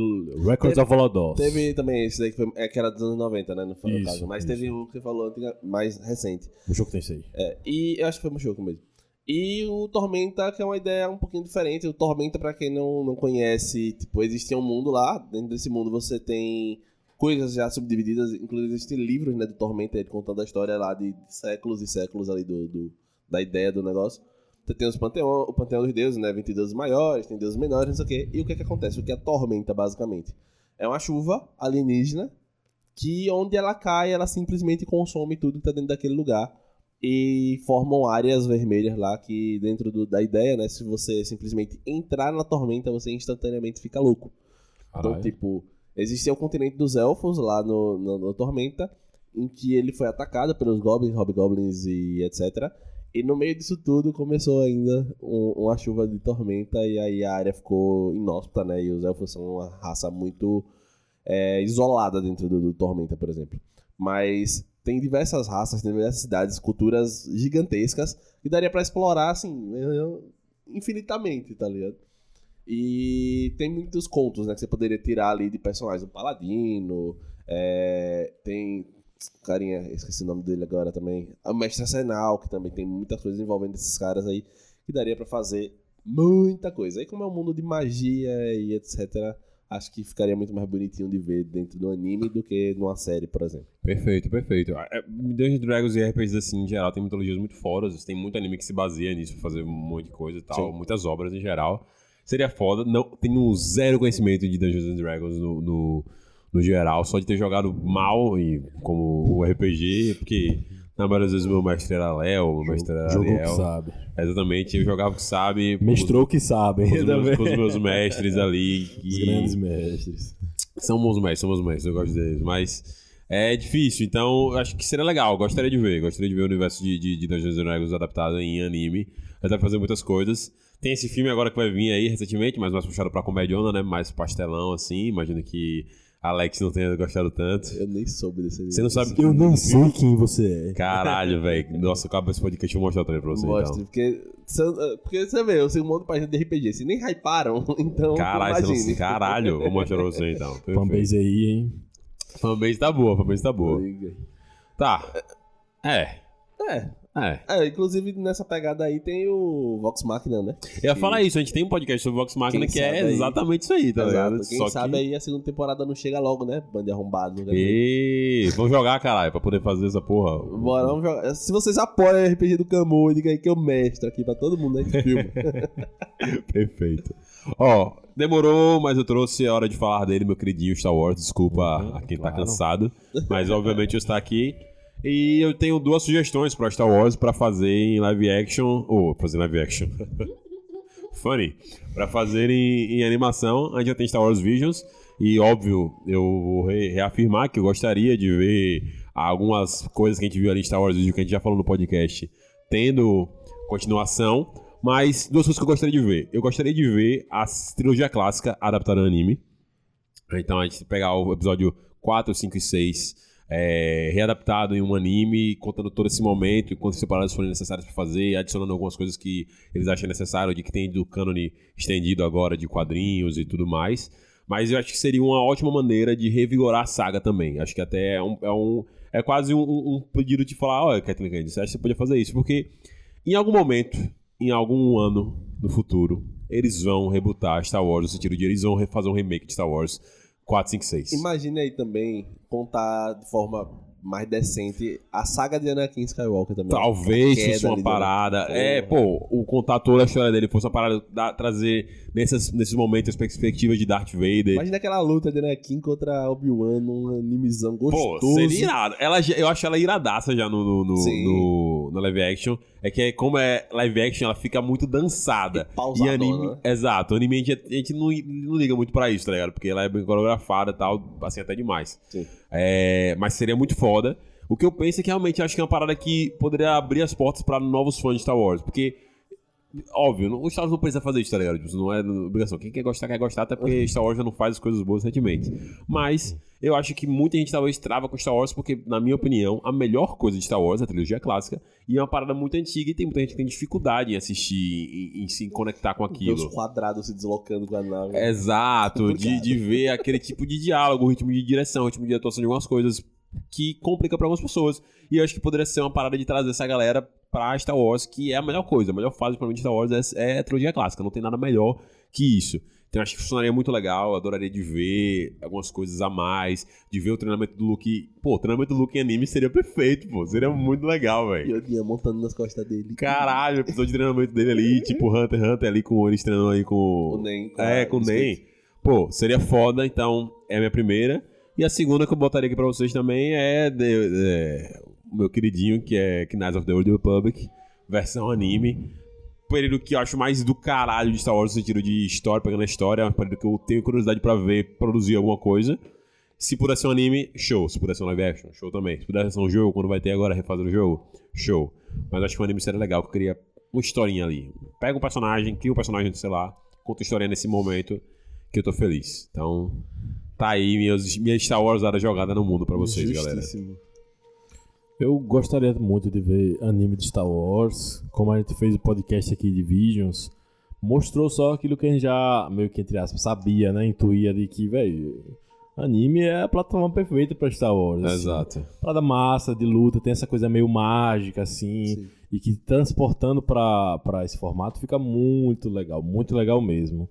Speaker 2: Records
Speaker 3: Teve-
Speaker 2: of Holodos.
Speaker 3: Teve também esse daí que, foi, é, que era dos anos 90, né? Não foi
Speaker 2: Isso,
Speaker 3: caso. Mas
Speaker 2: isso.
Speaker 3: teve um que você falou mais recente.
Speaker 2: Jogo tem isso aí.
Speaker 3: É, e eu acho que foi Mushoku mesmo. E o Tormenta, que é uma ideia um pouquinho diferente. O Tormenta, pra quem não, não conhece, tipo, existia um mundo lá. Dentro desse mundo você tem coisas já subdivididas. Inclusive existem livros, né, do Tormenta, ele contando a história lá de séculos e séculos ali do, do- da ideia do negócio. Você tem os panteão, o panteão dos deuses, né? 20 deuses maiores, tem deuses menores, não sei o quê. E o que é que acontece? O que é a tormenta, basicamente? É uma chuva alienígena que onde ela cai, ela simplesmente consome tudo que tá dentro daquele lugar e formam áreas vermelhas lá que dentro do- da ideia, né, se você simplesmente entrar na tormenta, você instantaneamente fica louco. Então,
Speaker 2: Caralho.
Speaker 3: tipo, existia o continente dos elfos lá no, no, no Tormenta, em que ele foi atacado pelos goblins, hobgoblins e etc. E no meio disso tudo começou ainda um- uma chuva de tormenta e aí a área ficou inóspita, né? E os elfos são uma raça muito é, isolada dentro do, do Tormenta, por exemplo. Mas tem diversas raças, tem diversas cidades, culturas gigantescas que daria pra explorar, assim, infinitamente, tá ligado? E tem muitos contos, né, que você poderia tirar ali de personagens. O Paladino, é, tem... Carinha, esqueci o nome dele agora também. O Mestre Arsenal, que também tem muitas coisas envolvendo esses caras aí, que daria pra fazer muita coisa. Aí como é um mundo de magia e etc, acho que ficaria muito mais bonitinho de ver dentro do anime do que numa série, por exemplo.
Speaker 1: Perfeito, perfeito. É, Dungeons and Dragons e RPGs, assim, em geral, tem mitologias muito fodas. Tem muito anime que se baseia nisso pra fazer um monte de coisa e tal.
Speaker 3: Sim.
Speaker 1: Muitas obras em geral. Seria foda. Não, tenho zero conhecimento de Dungeons Dragons no, no, no geral. Só de ter jogado mal e, como o RPG, porque na maioria das vezes o meu mestre era Léo, o meu mestre era
Speaker 2: Jogou que
Speaker 1: Ariel.
Speaker 2: sabe.
Speaker 1: Exatamente, eu jogava o que sabe.
Speaker 2: Mestrou que sabem.
Speaker 1: com os, meus, com os meus mestres ali.
Speaker 2: Os grandes mestres.
Speaker 1: são bons mestres, são bons mestres, eu gosto deles. Mas é difícil, então acho que seria legal. Gostaria de ver. Gostaria de ver o universo de, de, de Dungeons Dragons adaptado em anime. Vai dar pra fazer muitas coisas. Tem esse filme agora que vai vir aí recentemente, mas mais puxado pra comediona, né? Mais pastelão, assim. Imagino que Alex não tenha gostado tanto.
Speaker 3: Eu nem soube desse
Speaker 1: Você não sabe
Speaker 2: Eu não sei quem você é.
Speaker 1: Caralho, velho. Nossa, acaba esse podcast, eu vou mostrar o trailer pra você,
Speaker 3: Mostre,
Speaker 1: então.
Speaker 3: porque, você- porque você vê, eu sei um monte de página de RPG, se nem hyparam, então
Speaker 1: Caralho, você
Speaker 3: imagine.
Speaker 1: não... Caralho, vou mostrar pra você, então. Perfeito.
Speaker 2: Fanbase aí, hein?
Speaker 1: Fanbase tá boa, fanbase tá boa. Tá. É.
Speaker 3: É,
Speaker 1: É.
Speaker 3: é, inclusive nessa pegada aí tem o Vox Machina, né?
Speaker 1: Eu ia falar isso, a gente tem um podcast sobre Vox Machina
Speaker 3: Quem
Speaker 1: que é
Speaker 3: aí-
Speaker 1: exatamente isso aí, tá
Speaker 3: Exato.
Speaker 1: ligado?
Speaker 3: Quem
Speaker 1: Só
Speaker 3: sabe
Speaker 1: que...
Speaker 3: aí a segunda temporada não chega logo, né? Bando de arrombado. né?
Speaker 1: E... Vamos jogar, caralho, pra poder fazer essa porra.
Speaker 3: Bora, vamos jogar. Se vocês apoiam o RPG do Camu, diga aí que eu mestro aqui pra todo mundo que filma.
Speaker 1: Perfeito. Ó, demorou, mas eu trouxe a hora de falar dele, meu queridinho Star Wars. Desculpa
Speaker 2: Uhum,
Speaker 1: a quem tá
Speaker 2: claro.
Speaker 1: cansado. Mas obviamente eu estou aqui. E eu tenho duas sugestões pra Star Wars pra fazer em live action. Ou fazer em live action. funny, pra fazer em, em animação. A gente já tem Star Wars Visions. E, óbvio, eu vou re- reafirmar que eu gostaria de ver algumas coisas que a gente viu ali em Star Wars Visions, que a gente já falou no podcast, tendo continuação. Mas duas coisas que eu gostaria de ver. Eu gostaria de ver a trilogia clássica adaptada em anime. Então a gente pegar o episódio 4, 5 e 6 é, readaptado em um anime, contando todo esse momento e quantas separadas forem necessárias para fazer, adicionando algumas coisas que eles acham necessário, de que tem do cânone estendido agora de quadrinhos e tudo mais. Mas eu acho que seria uma ótima maneira de revigorar a saga também. Acho que até é um. É, um- é quase um, um pedido de falar: olha, Kathleen Kennedy, você acha que você podia fazer isso? Porque em algum momento, em algum ano no futuro, eles vão rebutar Star Wars, no sentido de eles vão fazer um remake de Star Wars 4, 5, 6.
Speaker 3: Imagine aí também contar de forma mais decente a saga de Anakin Skywalker também.
Speaker 1: Talvez fosse uma parada. É, pô, o contar toda a história dele fosse uma parada da- trazer nessas, nesses momentos as perspectivas de Darth Vader.
Speaker 3: Imagina aquela luta de Anakin contra Obi-Wan num animezão
Speaker 1: Pô,
Speaker 3: gostoso.
Speaker 1: seria irado. Ela, eu acho ela iradaça já no, no, no, no- no live action. É que é- como é live action, ela fica muito dançada.
Speaker 3: E pausadona,
Speaker 1: anime,
Speaker 3: né?
Speaker 1: exato. Anime a gente, a gente não, não liga muito pra isso, tá ligado? Porque ela é bem coreografada e tal, assim, até demais.
Speaker 3: Sim.
Speaker 1: É, mas seria muito foda. O que eu penso é que realmente acho que é uma parada que poderia abrir as portas pra novos fãs de Star Wars. Porque, óbvio, não- o Star Wars não precisa fazer isso, tá ligado? Não é obrigação. Quem quer gostar, quer gostar, até porque Star Wars já não faz as coisas boas recentemente. Mas eu acho que muita gente talvez trava com Star Wars porque, na minha opinião, a melhor coisa de Star Wars é a trilogia clássica. E é uma parada muito antiga e tem muita gente que tem dificuldade em assistir, em, em se conectar com aquilo.
Speaker 3: os quadrados se deslocando com a nave.
Speaker 1: Exato, de,
Speaker 3: Complicado.
Speaker 1: de ver aquele tipo de diálogo, ritmo de direção, ritmo de atuação de algumas coisas que complica pra algumas pessoas. E eu acho que poderia ser uma parada de trazer essa galera pra Star Wars, que é a melhor coisa. A melhor fase pra mim de Star Wars é, é a trilogia clássica, não tem nada melhor que isso. Então acho que funcionaria muito legal, adoraria de ver algumas coisas a mais, de ver o treinamento do Luke. Pô, o treinamento do Luke em anime seria perfeito, pô. Seria muito legal, velho.
Speaker 3: E eu tinha montando nas costas dele.
Speaker 1: Caralho, o episódio de treinamento dele ali, tipo Hunter x Hunter ali com eles treinando aí com
Speaker 3: O Nen.
Speaker 1: é, com o Ney. Pô, seria foda, então é a minha primeira. E a segunda que eu botaria aqui pra vocês também é, de- de- o meu queridinho, que é Knights of the Old Republic, versão anime. Período que eu acho mais do caralho de Star Wars, no sentido de história, pegando a história. É um período que eu tenho curiosidade pra ver, produzir alguma coisa. Se puder ser um anime, show. Se puder ser um live action, show também. Se puder ser um jogo, quando vai ter agora refazer o jogo, show. Mas acho que um anime seria legal, que eu queria uma historinha ali. Pega um personagem, cria um personagem, sei lá, conta a história nesse momento que eu tô feliz. Então, tá aí meus, minha Star Wars jogada no mundo pra vocês, galera.
Speaker 2: Eu gostaria muito de ver anime de Star Wars, como a gente fez o podcast aqui de Visions, mostrou só aquilo que a gente já, meio que entre aspas, sabia, né? Intuía de que, velho, anime é a plataforma perfeita pra Star Wars. assim.
Speaker 1: Exato.
Speaker 2: Parada massa, de luta, tem essa coisa meio mágica, assim,
Speaker 3: Sim.
Speaker 2: e que transportando pra esse formato fica muito legal, muito legal mesmo.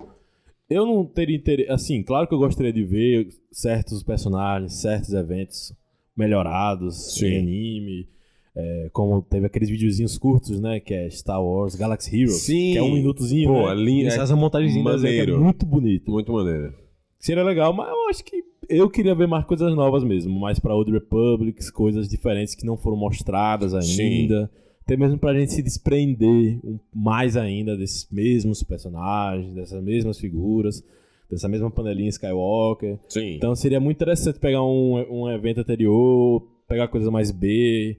Speaker 2: Eu não teria interesse, assim, claro que eu gostaria de ver certos personagens, certos eventos melhorados
Speaker 1: Sim.
Speaker 2: em anime, é, como teve aqueles videozinhos curtos, né, que é Star Wars Galaxy Heroes,
Speaker 1: Sim.
Speaker 2: que é um minutozinho,
Speaker 1: Pô,
Speaker 2: né,
Speaker 1: lindo,
Speaker 2: Eles
Speaker 1: é
Speaker 2: montagemzinha é muito bonito.
Speaker 1: Muito maneiro.
Speaker 2: Seria legal, mas eu acho que eu queria ver mais coisas novas mesmo, mais pra Old Republics, coisas diferentes que não foram mostradas ainda. Até mesmo pra gente se desprender mais ainda desses mesmos personagens, dessas mesmas figuras, dessa mesma panelinha Skywalker.
Speaker 1: Sim.
Speaker 2: Então seria muito interessante pegar um, um evento anterior, pegar coisas mais B,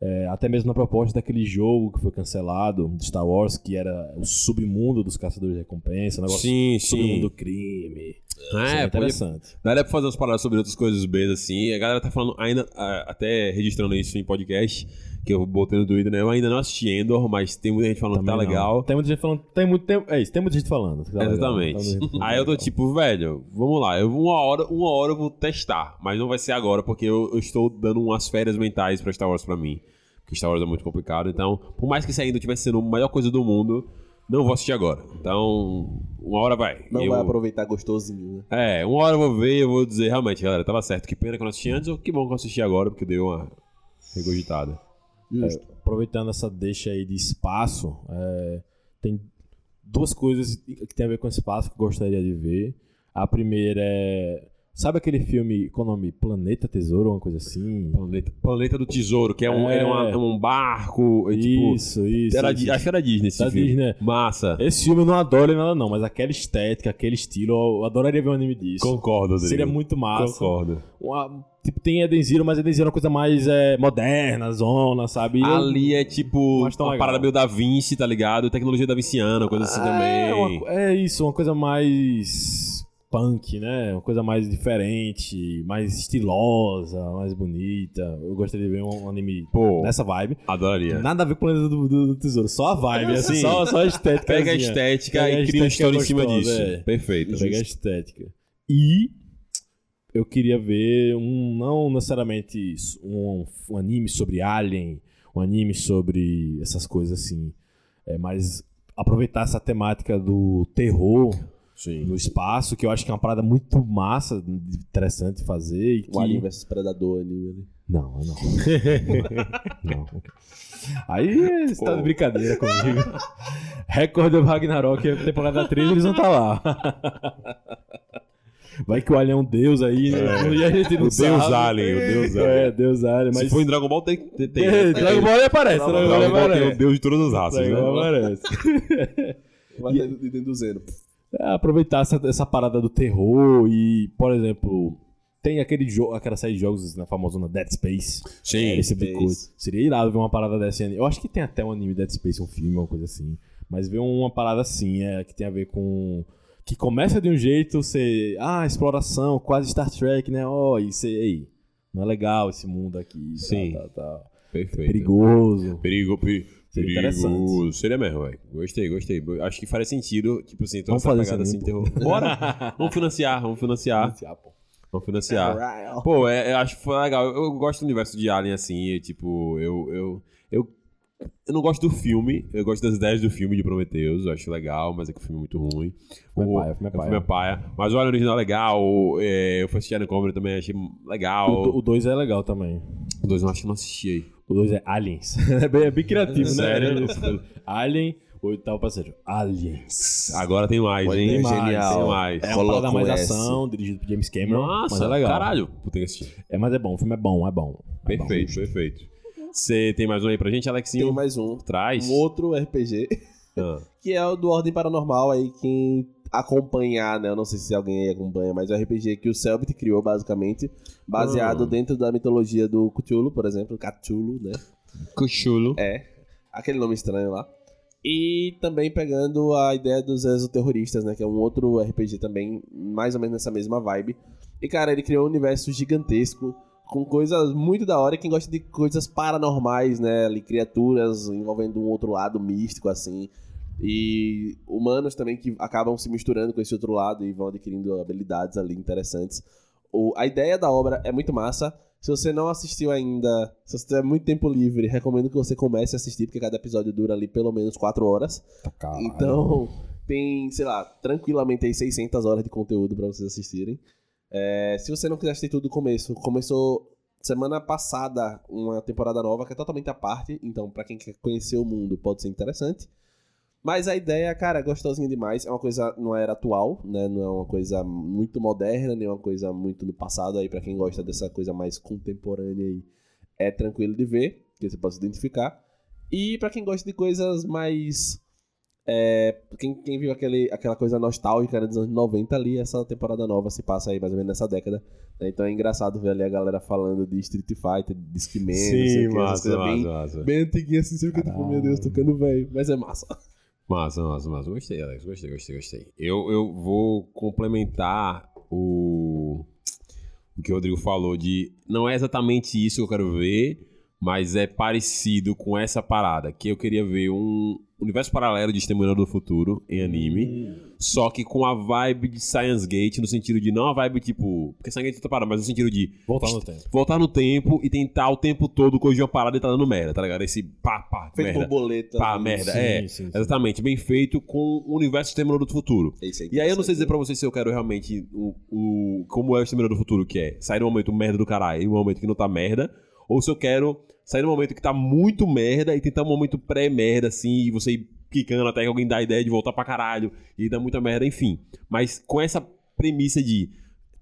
Speaker 2: é, até mesmo na proposta daquele jogo que foi cancelado de Star Wars, que era o submundo dos caçadores de recompensa, o negócio
Speaker 1: sim,
Speaker 2: submundo
Speaker 1: sim.
Speaker 2: do crime.
Speaker 1: É,
Speaker 2: Seria
Speaker 1: podia
Speaker 2: interessante.
Speaker 1: Daria pra fazer umas paradas sobre outras coisas B, assim. A galera tá falando, ainda, ah, até registrando isso em podcast, que eu botei no Twitter, né? Eu ainda não assisti Endor, mas tem muita gente falando que tá
Speaker 2: Também não.
Speaker 1: legal.
Speaker 2: Tem muita gente falando. Tem muito tempo. É isso, tem muita gente falando. que tá legal. Tem muita
Speaker 1: Exatamente.
Speaker 2: gente falando
Speaker 1: Aí eu tô
Speaker 2: legal.
Speaker 1: tipo, velho, vamos lá. Eu, uma, hora, uma hora eu vou testar, mas não vai ser agora, porque eu, eu estou dando umas férias mentais pra Star Wars pra mim. Porque Star Wars é muito complicado. Então, por mais que isso ainda tivesse sendo a melhor coisa do mundo, não vou assistir agora. Então, uma hora vai.
Speaker 3: Não
Speaker 1: Eu-
Speaker 3: vai aproveitar gostosinho, né?
Speaker 1: É, uma hora eu vou ver e eu vou dizer, realmente, galera, tava certo. Que pena que eu não assisti antes, ou que bom que eu assisti agora, porque deu uma regurgitada.
Speaker 3: Justo.
Speaker 2: Aproveitando essa deixa aí de espaço, é, tem duas coisas que tem a ver com espaço que eu gostaria de ver. A primeira é Sabe aquele filme, qual é o nome? Planeta Tesouro, uma coisa assim?
Speaker 1: Planeta, Planeta do Tesouro, que é um,
Speaker 2: É.
Speaker 1: é uma- um barco. é tipo,
Speaker 2: isso, isso.
Speaker 1: era,
Speaker 2: isso.
Speaker 1: Acho que era Disney esse filme.
Speaker 2: Disney.
Speaker 1: Massa.
Speaker 2: Esse filme eu não adoro nada, não, mas aquela estética, aquele estilo, eu adoraria ver um anime disso.
Speaker 1: Concordo, Rodrigo.
Speaker 2: Seria muito massa.
Speaker 1: Concordo.
Speaker 2: Uma- tipo, tem Eden Zero, mas Eden Zero é uma coisa mais é, moderna, zona, sabe?
Speaker 1: Ali é tipo uma
Speaker 2: legal.
Speaker 1: parada meio da Vinci, tá ligado? Tecnologia da Vinciana, coisa assim
Speaker 2: é,
Speaker 1: também.
Speaker 2: uma- é isso, uma coisa mais punk, né? Uma coisa mais diferente, mais estilosa, mais bonita. Eu gostaria de ver um anime
Speaker 1: Pô,
Speaker 2: nessa vibe.
Speaker 1: adoraria.
Speaker 2: Nada a ver com o planeta do, do- do tesouro, só a vibe,
Speaker 1: É,
Speaker 2: assim,
Speaker 1: sim.
Speaker 2: só, só a estética.
Speaker 1: Pega a estética
Speaker 2: Pega a
Speaker 1: e cria uma história em cima disso.
Speaker 2: é.
Speaker 1: Perfeito.
Speaker 2: Pega a estética. E eu queria ver um, não necessariamente isso, um, um anime sobre Alien, um anime sobre essas coisas assim, é, mas aproveitar essa temática do terror
Speaker 1: Sim.
Speaker 2: no espaço, que eu acho que é uma parada muito massa, interessante fazer. E que...
Speaker 3: O Alien vs Predador anime ali.
Speaker 2: Não, não. não. Aí você tá de brincadeira comigo. Recorde do Ragnarok, temporada 3, eles vão estar lá. Vai que o Alien é um deus aí, né? E a gente não
Speaker 1: O
Speaker 2: sabe.
Speaker 1: Deus Alien, o Deus Alien.
Speaker 2: É, Deus Alien. Mas...
Speaker 1: Se for em Dragon Ball, tem. tem, tem
Speaker 2: É, Dragon Ball ele aparece, Dragon Ball
Speaker 1: Dragon Ball tem o
Speaker 2: aparece.
Speaker 1: Deus de todas as raças,
Speaker 2: Dragon Ball
Speaker 1: né?
Speaker 2: aparece.
Speaker 3: Vai ter dentro do Zeno.
Speaker 2: É, aproveitar essa, essa parada do terror e, por exemplo, tem aquele jogo, aquela série de jogos na famosona Dead Space.
Speaker 1: Sim.
Speaker 2: esse tipo coisa. Seria irado ver uma parada dessa. Eu acho que tem até um anime Dead Space, um filme, uma coisa assim. Mas ver uma parada assim, é, que tem a ver com. Que começa de um jeito, você. Ah, exploração, quase Star Trek, né? Ó, e você. Ei, não é legal esse mundo aqui.
Speaker 1: Sim.
Speaker 2: Tá, tá, tá.
Speaker 1: Perfeito.
Speaker 2: Perigoso.
Speaker 1: Perigo, peri-
Speaker 2: Seria
Speaker 1: perigoso. Seria mesmo, velho. Gostei, gostei. Acho que faria sentido, tipo assim, toda
Speaker 2: Vamos
Speaker 1: essa
Speaker 2: fazer
Speaker 1: pegada assim, terror. Bora! vamos financiar, vamos financiar. Vamos financiar. Pô, é, eu acho que foi legal. Eu, eu gosto do universo de Alien, assim, e, tipo, eu, eu, eu, não gosto do filme, eu gosto das ideias do filme de Prometheus, eu acho legal, mas é que o filme é muito ruim.
Speaker 2: Filme é
Speaker 1: O-
Speaker 2: paia, filme é
Speaker 1: o filme
Speaker 2: paia.
Speaker 1: é paia. Mas o Alien original é legal, o, é, eu fui assistir Alien Comedy também, achei legal.
Speaker 2: O 2 é legal também.
Speaker 1: O dois eu acho que não assisti aí.
Speaker 2: O 2 é Aliens. é, bem, é bem criativo,
Speaker 1: Sério?
Speaker 2: né? Alien, o oitavo passageiro. Aliens.
Speaker 1: Agora tem mais,
Speaker 3: Pode
Speaker 1: hein?
Speaker 3: ter
Speaker 2: mais,
Speaker 3: genial.
Speaker 1: Tem mais.
Speaker 2: É uma
Speaker 3: Coloca
Speaker 2: parada mais
Speaker 3: S.
Speaker 2: ação, dirigido por James Cameron.
Speaker 1: Nossa,
Speaker 2: mas é legal.
Speaker 1: caralho. Vou ter que assistir.
Speaker 2: É, mas é bom, o filme é bom, é bom. É bom.
Speaker 1: Perfeito, perfeito. Você tem mais um aí pra gente, Alexinho?
Speaker 3: Tem mais um.
Speaker 1: Traz.
Speaker 3: Um outro RPG,
Speaker 1: Ah,
Speaker 3: que é o do Ordem Paranormal aí, quem acompanhar, né? Eu não sei se alguém aí acompanha, mas é um RPG que o Selbit criou, basicamente, baseado
Speaker 1: Ah.
Speaker 3: dentro da mitologia do Cthulhu, por exemplo, Cthulhu, né?
Speaker 1: Cuchulo.
Speaker 3: É, aquele nome estranho lá. E também pegando a ideia dos exoterroristas, né? Que é um outro RPG também, mais ou menos nessa mesma vibe. E, cara, ele criou um universo gigantesco, com coisas muito da hora. Quem gosta de coisas paranormais, né? Ali, criaturas envolvendo um outro lado místico, assim. E humanos também que acabam se misturando com esse outro lado e vão adquirindo habilidades ali interessantes. O, a ideia da obra é muito massa. Se você não assistiu ainda, se você tiver muito tempo livre, recomendo que você comece a assistir, porque cada episódio dura ali pelo menos 4 horas.
Speaker 2: Caralho.
Speaker 3: Então, tem, sei lá, tranquilamente aí 600 horas de conteúdo pra vocês assistirem. É, se você não quiser assistir tudo do começo, começou semana passada uma temporada nova que é totalmente à parte, então pra quem quer conhecer o mundo pode ser interessante. Mas a ideia, cara, é gostosinha demais. É uma coisa numa era atual, né? Não é uma coisa muito moderna, nem uma coisa muito no passado aí pra quem gosta dessa coisa mais contemporânea aí. É tranquilo de ver, que você pode se identificar. E pra quem gosta de coisas mais é, quem, quem viu aquele, aquela coisa nostálgica né, dos anos 90 ali, essa temporada nova se passa aí mais ou menos nessa década. né? Então é engraçado ver ali a galera falando de Street Fighter, de Discman,
Speaker 1: Sim,
Speaker 3: que,
Speaker 1: massa,
Speaker 3: coisas
Speaker 1: massa,
Speaker 3: bem,
Speaker 1: massa.
Speaker 3: bem antiguinhas assim, você fica tipo, meu Deus, tocando velho. Mas é massa.
Speaker 1: Massa, massa, massa. Gostei, Alex. Gostei, gostei, gostei. Eu, eu vou complementar o, o que o Rodrigo falou de. Não é exatamente isso que eu quero ver, mas é parecido com essa parada. Que eu queria ver um universo paralelo de Exterminador do Futuro em anime. Só que com a vibe de Science Gate, no sentido de não a vibe tipo. Porque Science Gate é outra parada, mas no sentido de
Speaker 2: Voltar no tempo.
Speaker 1: voltar no tempo e tentar o tempo todo corrigir uma parada e tá dando merda, tá ligado? Esse pá, pá,
Speaker 3: Feito
Speaker 1: merda.
Speaker 3: borboleta.
Speaker 1: Pá, merda.
Speaker 2: Sim,
Speaker 1: é,
Speaker 2: sim, sim.
Speaker 1: exatamente. Bem feito com o universo Exterminador do Futuro.
Speaker 3: Isso
Speaker 1: E aí eu não sei dizer pra vocês se eu quero realmente o, o como é o Exterminador do Futuro, que é sair no momento merda do caralho e um momento que não tá merda, ou se eu quero sair no momento que tá muito merda e tentar um momento pré-merda, assim, e você ir quicando até que alguém dá a ideia de voltar pra caralho e dá muita merda, enfim. Mas com essa premissa de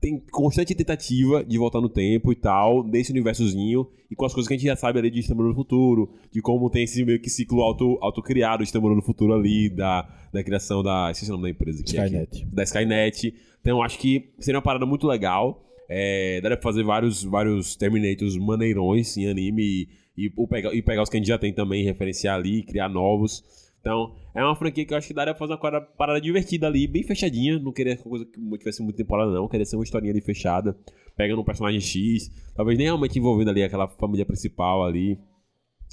Speaker 1: tem constante tentativa de voltar no tempo e tal, nesse universozinho, e com as coisas que a gente já sabe ali de Exterminador no Futuro, de como tem esse meio que ciclo auto, autocriado de Exterminador no Futuro ali, da, da criação da. Esqueci o nome da empresa aqui.
Speaker 2: Skynet.
Speaker 1: Aqui, da Skynet. Então, acho que seria uma parada muito legal. É, daria pra fazer vários, vários Terminators maneirões em anime e, e, pegar, e pegar os que a gente já tem também, referenciar ali, criar novos. Então, é uma franquia que eu acho que daria pra fazer uma parada, divertida ali, bem fechadinha. Não queria coisa que tivesse muita temporada, não. Queria ser uma historinha ali fechada, pegando um personagem X. Talvez nem realmente envolvendo ali aquela família principal ali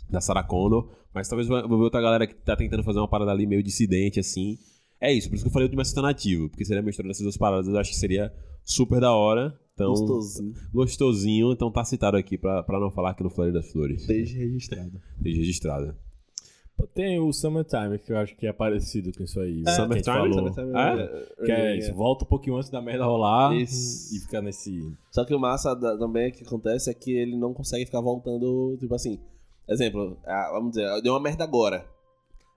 Speaker 1: da Sarah Connor. Mas talvez vou ver outra galera que tá tentando fazer uma parada ali meio dissidente, assim. É isso, por isso que eu falei do universo alternativo. Porque seria a mistura dessas duas paradas. Eu acho que seria super da hora. Então,
Speaker 3: Gostosinho.
Speaker 1: gostosinho. Então tá citado aqui pra, pra não falar que no Florida das Flores.
Speaker 3: Desde registrado.
Speaker 1: Desde registrada.
Speaker 2: Tem o Summertime, que eu acho que é parecido com isso aí.
Speaker 1: É,
Speaker 2: gente
Speaker 1: Summertime?
Speaker 2: falou.
Speaker 1: É?
Speaker 2: Que é isso, volta um pouquinho antes da merda rolar
Speaker 3: Isso.
Speaker 2: e fica nesse.
Speaker 3: Só que o massa da- também que acontece é que ele não consegue ficar voltando, tipo assim. Exemplo, vamos dizer, deu uma merda agora.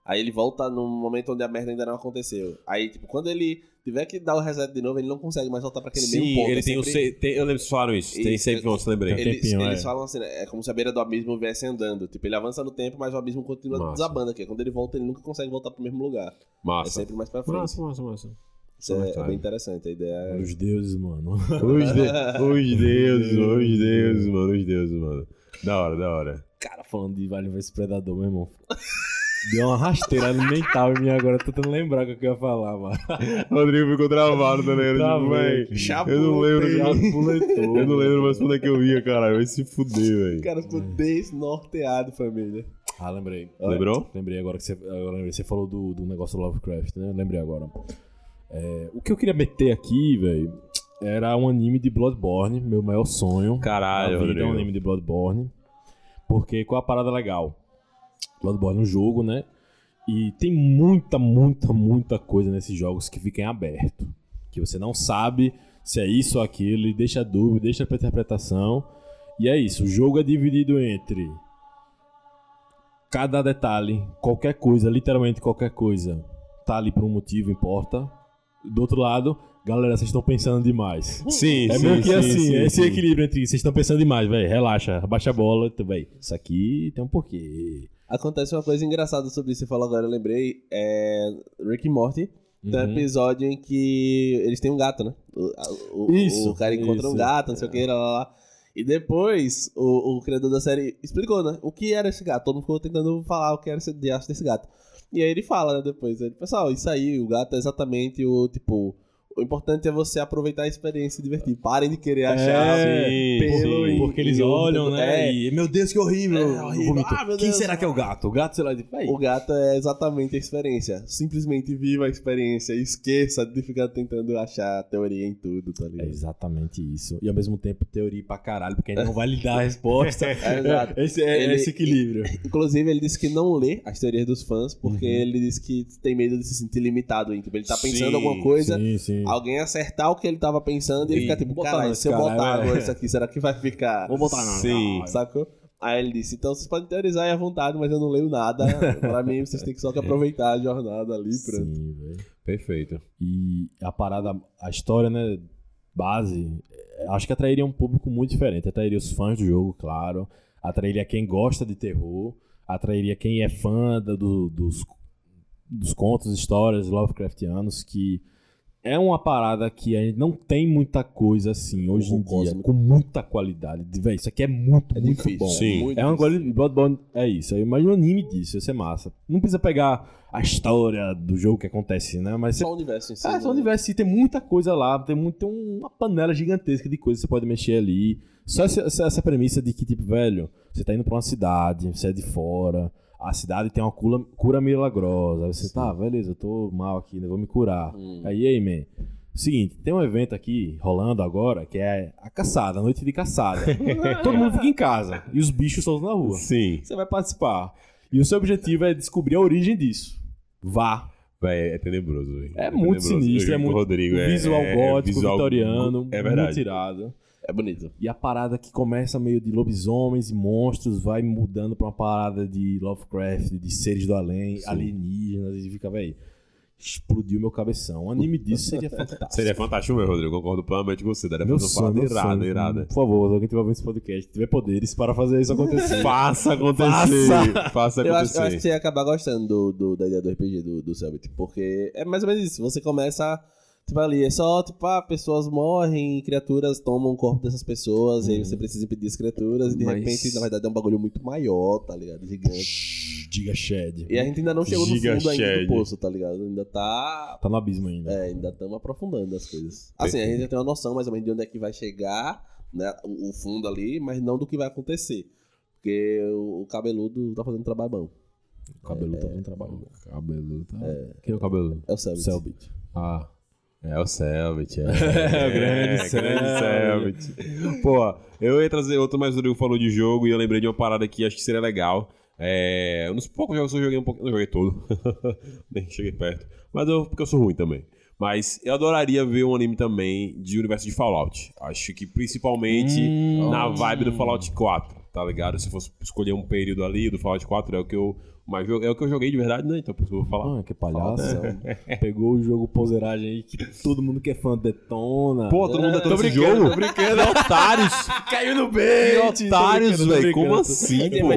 Speaker 3: Aí ele volta num momento onde a merda ainda não aconteceu. Aí, tipo, quando ele tiver que dar o reset de novo, ele não consegue mais voltar pra aquele
Speaker 1: Sim,
Speaker 3: mesmo ponto.
Speaker 1: ele
Speaker 3: É
Speaker 1: tem o
Speaker 3: sempre-
Speaker 1: se- tem- Eu lembro que falaram isso. Tem
Speaker 3: é-
Speaker 1: notes, lembrei.
Speaker 2: Tem
Speaker 3: Eles,
Speaker 2: tempinho,
Speaker 3: eles
Speaker 2: é.
Speaker 3: falam assim, né, é como se a beira do abismo viesse andando. Tipo, ele avança no tempo, mas o abismo continua
Speaker 1: Massa.
Speaker 3: desabando aqui. Quando ele volta, ele nunca consegue voltar pro mesmo lugar. É
Speaker 1: Massa.
Speaker 3: sempre mais pra frente.
Speaker 1: Massa, massa, massa.
Speaker 3: Isso é, é bem interessante. A ideia é...
Speaker 2: Os deuses, mano.
Speaker 1: Os, de... os deuses, os deuses, mano, os deuses, mano. Da hora, da hora.
Speaker 2: Cara, falando de Vale vs Predador, meu irmão. Deu uma rasteira mental em mim agora, tô tentando lembrar o que eu ia falar, mano.
Speaker 1: Rodrigo ficou travado, tá ligado?
Speaker 2: Travei.
Speaker 1: Tipo, Eu não lembro.
Speaker 2: Já
Speaker 1: de-
Speaker 2: puletou.
Speaker 1: Eu não lembro mais quando é que eu ia, caralho. Vai se fuder, velho.
Speaker 3: cara ficou desnorteado, família.
Speaker 2: Ah, lembrei.
Speaker 1: Lembrou?
Speaker 2: Lembrei agora que você, agora lembrei, você falou do, do negócio do Lovecraft, né? Lembrei agora. É, o que eu queria meter aqui, velho, era um anime de Bloodborne, meu maior sonho.
Speaker 1: Caralho,
Speaker 2: vida,
Speaker 1: Rodrigo.
Speaker 2: um anime de Bloodborne. Porque qual a parada legal? Bloodborne é um jogo, né? E tem muita, muita, muita coisa nesses jogos que fica em aberto. Que você não sabe se é isso ou aquilo, e deixa dúvida, deixa pra interpretação. E é isso, o jogo é dividido entre cada detalhe, qualquer coisa, literalmente qualquer coisa, tá ali por um motivo, importa. Do outro lado, galera, vocês estão pensando demais.
Speaker 1: Sim,
Speaker 2: É
Speaker 1: sim,
Speaker 2: meio que
Speaker 1: sim,
Speaker 2: assim,
Speaker 1: sim,
Speaker 2: é esse equilíbrio entre vocês estão pensando demais, velho. Relaxa, abaixa a bola, véi. Isso aqui tem um porquê.
Speaker 3: Acontece uma coisa engraçada sobre isso, você falou agora, eu lembrei. É Rick e Morty. Tem um
Speaker 2: Uhum.
Speaker 3: episódio em que eles têm um gato, né? O, o-
Speaker 2: Isso,
Speaker 3: o cara encontra um
Speaker 2: isso.
Speaker 3: gato, não sei o que, lá, lá, lá. E depois, o, o criador da série explicou, né? O que era esse gato. Todo mundo ficou tentando falar o que era esse diacho desse gato. E aí ele fala, né, depois. Ele, Pessoal, isso aí, o gato é exatamente o, tipo... O importante é você aproveitar a experiência e se divertir. Parem de querer achar
Speaker 1: sim,
Speaker 3: pelo
Speaker 1: sim.
Speaker 2: Porque eles olham, né?
Speaker 3: É,
Speaker 2: E, meu Deus, que horrível.
Speaker 3: É, horrível. Ah,
Speaker 2: Quem
Speaker 3: Deus.
Speaker 2: será que é o gato? O gato, sei lá, de.
Speaker 3: O gato é exatamente a experiência. Simplesmente viva a experiência. e Esqueça de ficar tentando achar teoria em tudo, tá
Speaker 2: É
Speaker 3: ligado?
Speaker 2: exatamente isso. E ao mesmo tempo teoria pra caralho, porque ele não vai lhe dar a resposta.
Speaker 3: É, exato.
Speaker 2: Esse é
Speaker 3: Ele-
Speaker 2: esse equilíbrio.
Speaker 3: Inclusive, ele disse que não lê as teorias dos fãs, porque
Speaker 2: Uhum.
Speaker 3: ele disse que tem medo de se sentir limitado. Hein? Tipo, ele tá pensando
Speaker 1: Sim,
Speaker 3: alguma coisa,
Speaker 2: Sim, sim.
Speaker 3: Alguém acertar o que ele tava pensando e ele
Speaker 1: E
Speaker 3: fica tipo,
Speaker 2: botar
Speaker 3: caralho, se eu
Speaker 2: cara,
Speaker 3: botar
Speaker 2: é.
Speaker 3: agora isso aqui, será que vai ficar...
Speaker 2: Vou botar não.
Speaker 1: Sim.
Speaker 2: não.
Speaker 3: Sacou? Aí ele disse, então vocês podem teorizar aí à vontade, mas eu não leio nada. pra mim, vocês têm que só que aproveitar a jornada ali, pronto.
Speaker 2: Sim, velho.
Speaker 1: Perfeito.
Speaker 2: E a parada, a história, né, base, é, acho que atrairia um público muito diferente. Atrairia os fãs do jogo, claro. Atrairia quem gosta de terror. Atrairia quem é fã da- do- dos, dos contos, histórias Lovecraftianos, que é uma parada que a gente não tem muita coisa assim hoje em dia, com muita qualidade. De- Véi, isso aqui é muito,
Speaker 3: É
Speaker 2: muito
Speaker 3: difícil.
Speaker 2: bom.
Speaker 1: Sim.
Speaker 3: muito
Speaker 2: É uma coisa. Bloodborne é isso. Eu imagino um anime disso, ia ser massa. Não precisa pegar a história do jogo que acontece, né? Mas.
Speaker 3: Só o universo em si.
Speaker 2: Ah,
Speaker 3: né?
Speaker 2: só o universo, tem muita coisa lá, tem, muito, tem uma panela gigantesca de coisas que você pode mexer ali. Só essa, essa, essa premissa de que, tipo, velho, você tá indo pra uma cidade, você é de fora, a cidade tem uma cura, cura milagrosa. Aí você tá, beleza, eu tô mal aqui, né? Vou me curar.
Speaker 3: Hum.
Speaker 2: Aí, aí, man. Seguinte, tem um evento aqui rolando agora que é a caçada, a noite de caçada. Todo mundo fica em casa e os bichos soltos na rua.
Speaker 1: Sim.
Speaker 2: Você vai participar. E o seu objetivo é descobrir a origem disso. Vá.
Speaker 1: Véi, é tenebroso, velho.
Speaker 2: É, muito
Speaker 1: tenebroso.
Speaker 2: sinistro, é muito
Speaker 1: Rodrigo, é-
Speaker 2: visual
Speaker 1: é- é
Speaker 2: gótico,
Speaker 1: visual
Speaker 2: vitoriano,
Speaker 1: É verdade.
Speaker 2: muito irado.
Speaker 3: É bonito.
Speaker 2: E a parada que começa meio de lobisomens e monstros vai mudando pra uma parada de Lovecraft, de seres do além,
Speaker 1: Sim.
Speaker 2: alienígenas, e fica, véi. explodiu meu cabeção. Um anime disso seria fantástico.
Speaker 1: Seria fantástico, meu Rodrigo. Concordo plenamente com você. Daria
Speaker 2: Meu
Speaker 1: fazer uma parada irada,
Speaker 2: sonho.
Speaker 1: irada.
Speaker 2: Por favor, alguém tiver ouvindo esse podcast, tiver poderes para fazer isso acontecer.
Speaker 1: Faça acontecer.
Speaker 2: Faça.
Speaker 1: Faça
Speaker 3: Eu acho,
Speaker 1: acontecer.
Speaker 3: eu acho que você ia acabar gostando do, do- da ideia do RPG do, do porque é mais ou menos isso. Você começa, tipo, ali, é só, tipo, ah, pessoas morrem, criaturas tomam o corpo dessas pessoas, e aí você precisa impedir as criaturas, e de
Speaker 1: Mas-
Speaker 3: repente, na verdade, é um bagulho muito maior, tá ligado? Gigante.
Speaker 2: Diga Shed.
Speaker 3: E a gente ainda não chegou no
Speaker 1: Giga
Speaker 3: fundo ainda do poço, tá ligado? Ainda tá.
Speaker 2: Tá no abismo ainda.
Speaker 3: É, ainda estamos aprofundando as coisas. Assim, a gente já tem uma noção mais ou menos de onde é que vai chegar, né? O, fundo ali, mas não do que vai acontecer. Porque o, cabeludo tá fazendo trabalho bom.
Speaker 2: O cabelo tá fazendo trabalho.
Speaker 1: Cabelo, tá? Quem é o cabelo?
Speaker 3: É o Cellbit.
Speaker 2: Cellbit.
Speaker 1: Ah. É o Selbit, é.
Speaker 2: É, o grande
Speaker 1: Selbit. Pô, eu ia trazer outro, mas o Rodrigo falou de jogo e eu lembrei de uma parada que acho que seria legal. É, nos poucos jogos eu joguei um pouco, não joguei todo, nem cheguei perto, mas eu, porque eu sou ruim também. Mas eu adoraria ver um anime também de universo de Fallout. Acho que principalmente
Speaker 2: Hum.
Speaker 1: na vibe do Fallout 4, tá ligado? Se fosse escolher um período ali do Fallout 4, é o que eu mais joguei, é o que eu joguei de verdade, né? Então por isso eu vou falar.
Speaker 2: Ah, que palhaço. Pegou o jogo poseragem aí que todo mundo que é fã detona.
Speaker 1: Pô, todo mundo
Speaker 2: É,
Speaker 1: detona esse jogo?
Speaker 2: Tô brincando.
Speaker 1: Otários!
Speaker 2: Caiu no
Speaker 1: Que
Speaker 2: bait.
Speaker 1: otários,
Speaker 2: brincando, tô
Speaker 1: velho. Como assim,
Speaker 3: Ele
Speaker 1: pô?
Speaker 3: vai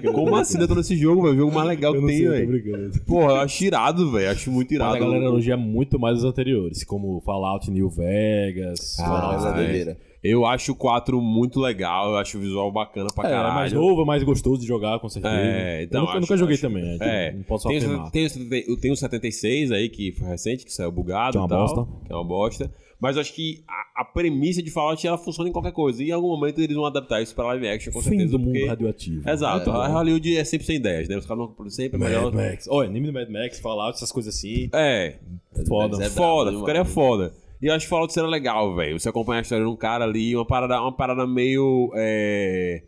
Speaker 2: brincando.
Speaker 1: Como assim detona esse jogo, velho? O jogo mais legal que tem, velho.
Speaker 2: brincando.
Speaker 1: Porra, eu acho irado, velho. Acho muito
Speaker 2: Mas
Speaker 1: irado.
Speaker 2: a galera elogia muito mais os anteriores, como Fallout New Vegas.
Speaker 3: Ah, mas é
Speaker 1: é.
Speaker 3: doideira.
Speaker 1: Eu acho o 4 muito legal, eu acho o visual bacana pra
Speaker 2: É,
Speaker 1: caralho.
Speaker 2: mais novo, mais gostoso de jogar, com certeza.
Speaker 1: É, então,
Speaker 2: eu nunca,
Speaker 1: acho-
Speaker 2: nunca joguei
Speaker 1: acho-
Speaker 2: também, né?
Speaker 1: É,
Speaker 2: não posso
Speaker 1: tem,
Speaker 2: afirmar.
Speaker 1: o- tem, o 70 tem o 76 aí, que foi recente, que saiu bugado
Speaker 2: Que é uma
Speaker 1: e tal,
Speaker 2: bosta.
Speaker 1: Que é uma bosta. Mas eu acho que a, a premissa de Fallout, ela funciona em qualquer coisa. E em algum momento eles vão adaptar isso pra live action, com
Speaker 2: Fim
Speaker 1: certeza.
Speaker 2: do mundo
Speaker 1: porque...
Speaker 2: radioativo.
Speaker 1: Exato,
Speaker 3: É.
Speaker 1: a Hollywood é sempre sem ideias, né? Os caras não sempre
Speaker 2: Mad
Speaker 1: melhor.
Speaker 2: Max. Olha, anime do Mad Max, Fallout, essas coisas assim.
Speaker 1: É,
Speaker 2: Foda.
Speaker 3: É
Speaker 1: foda, ficaria foda. E eu acho que Fallout seria legal, velho. Você acompanhar a história de um cara ali, uma parada, uma parada meio. É...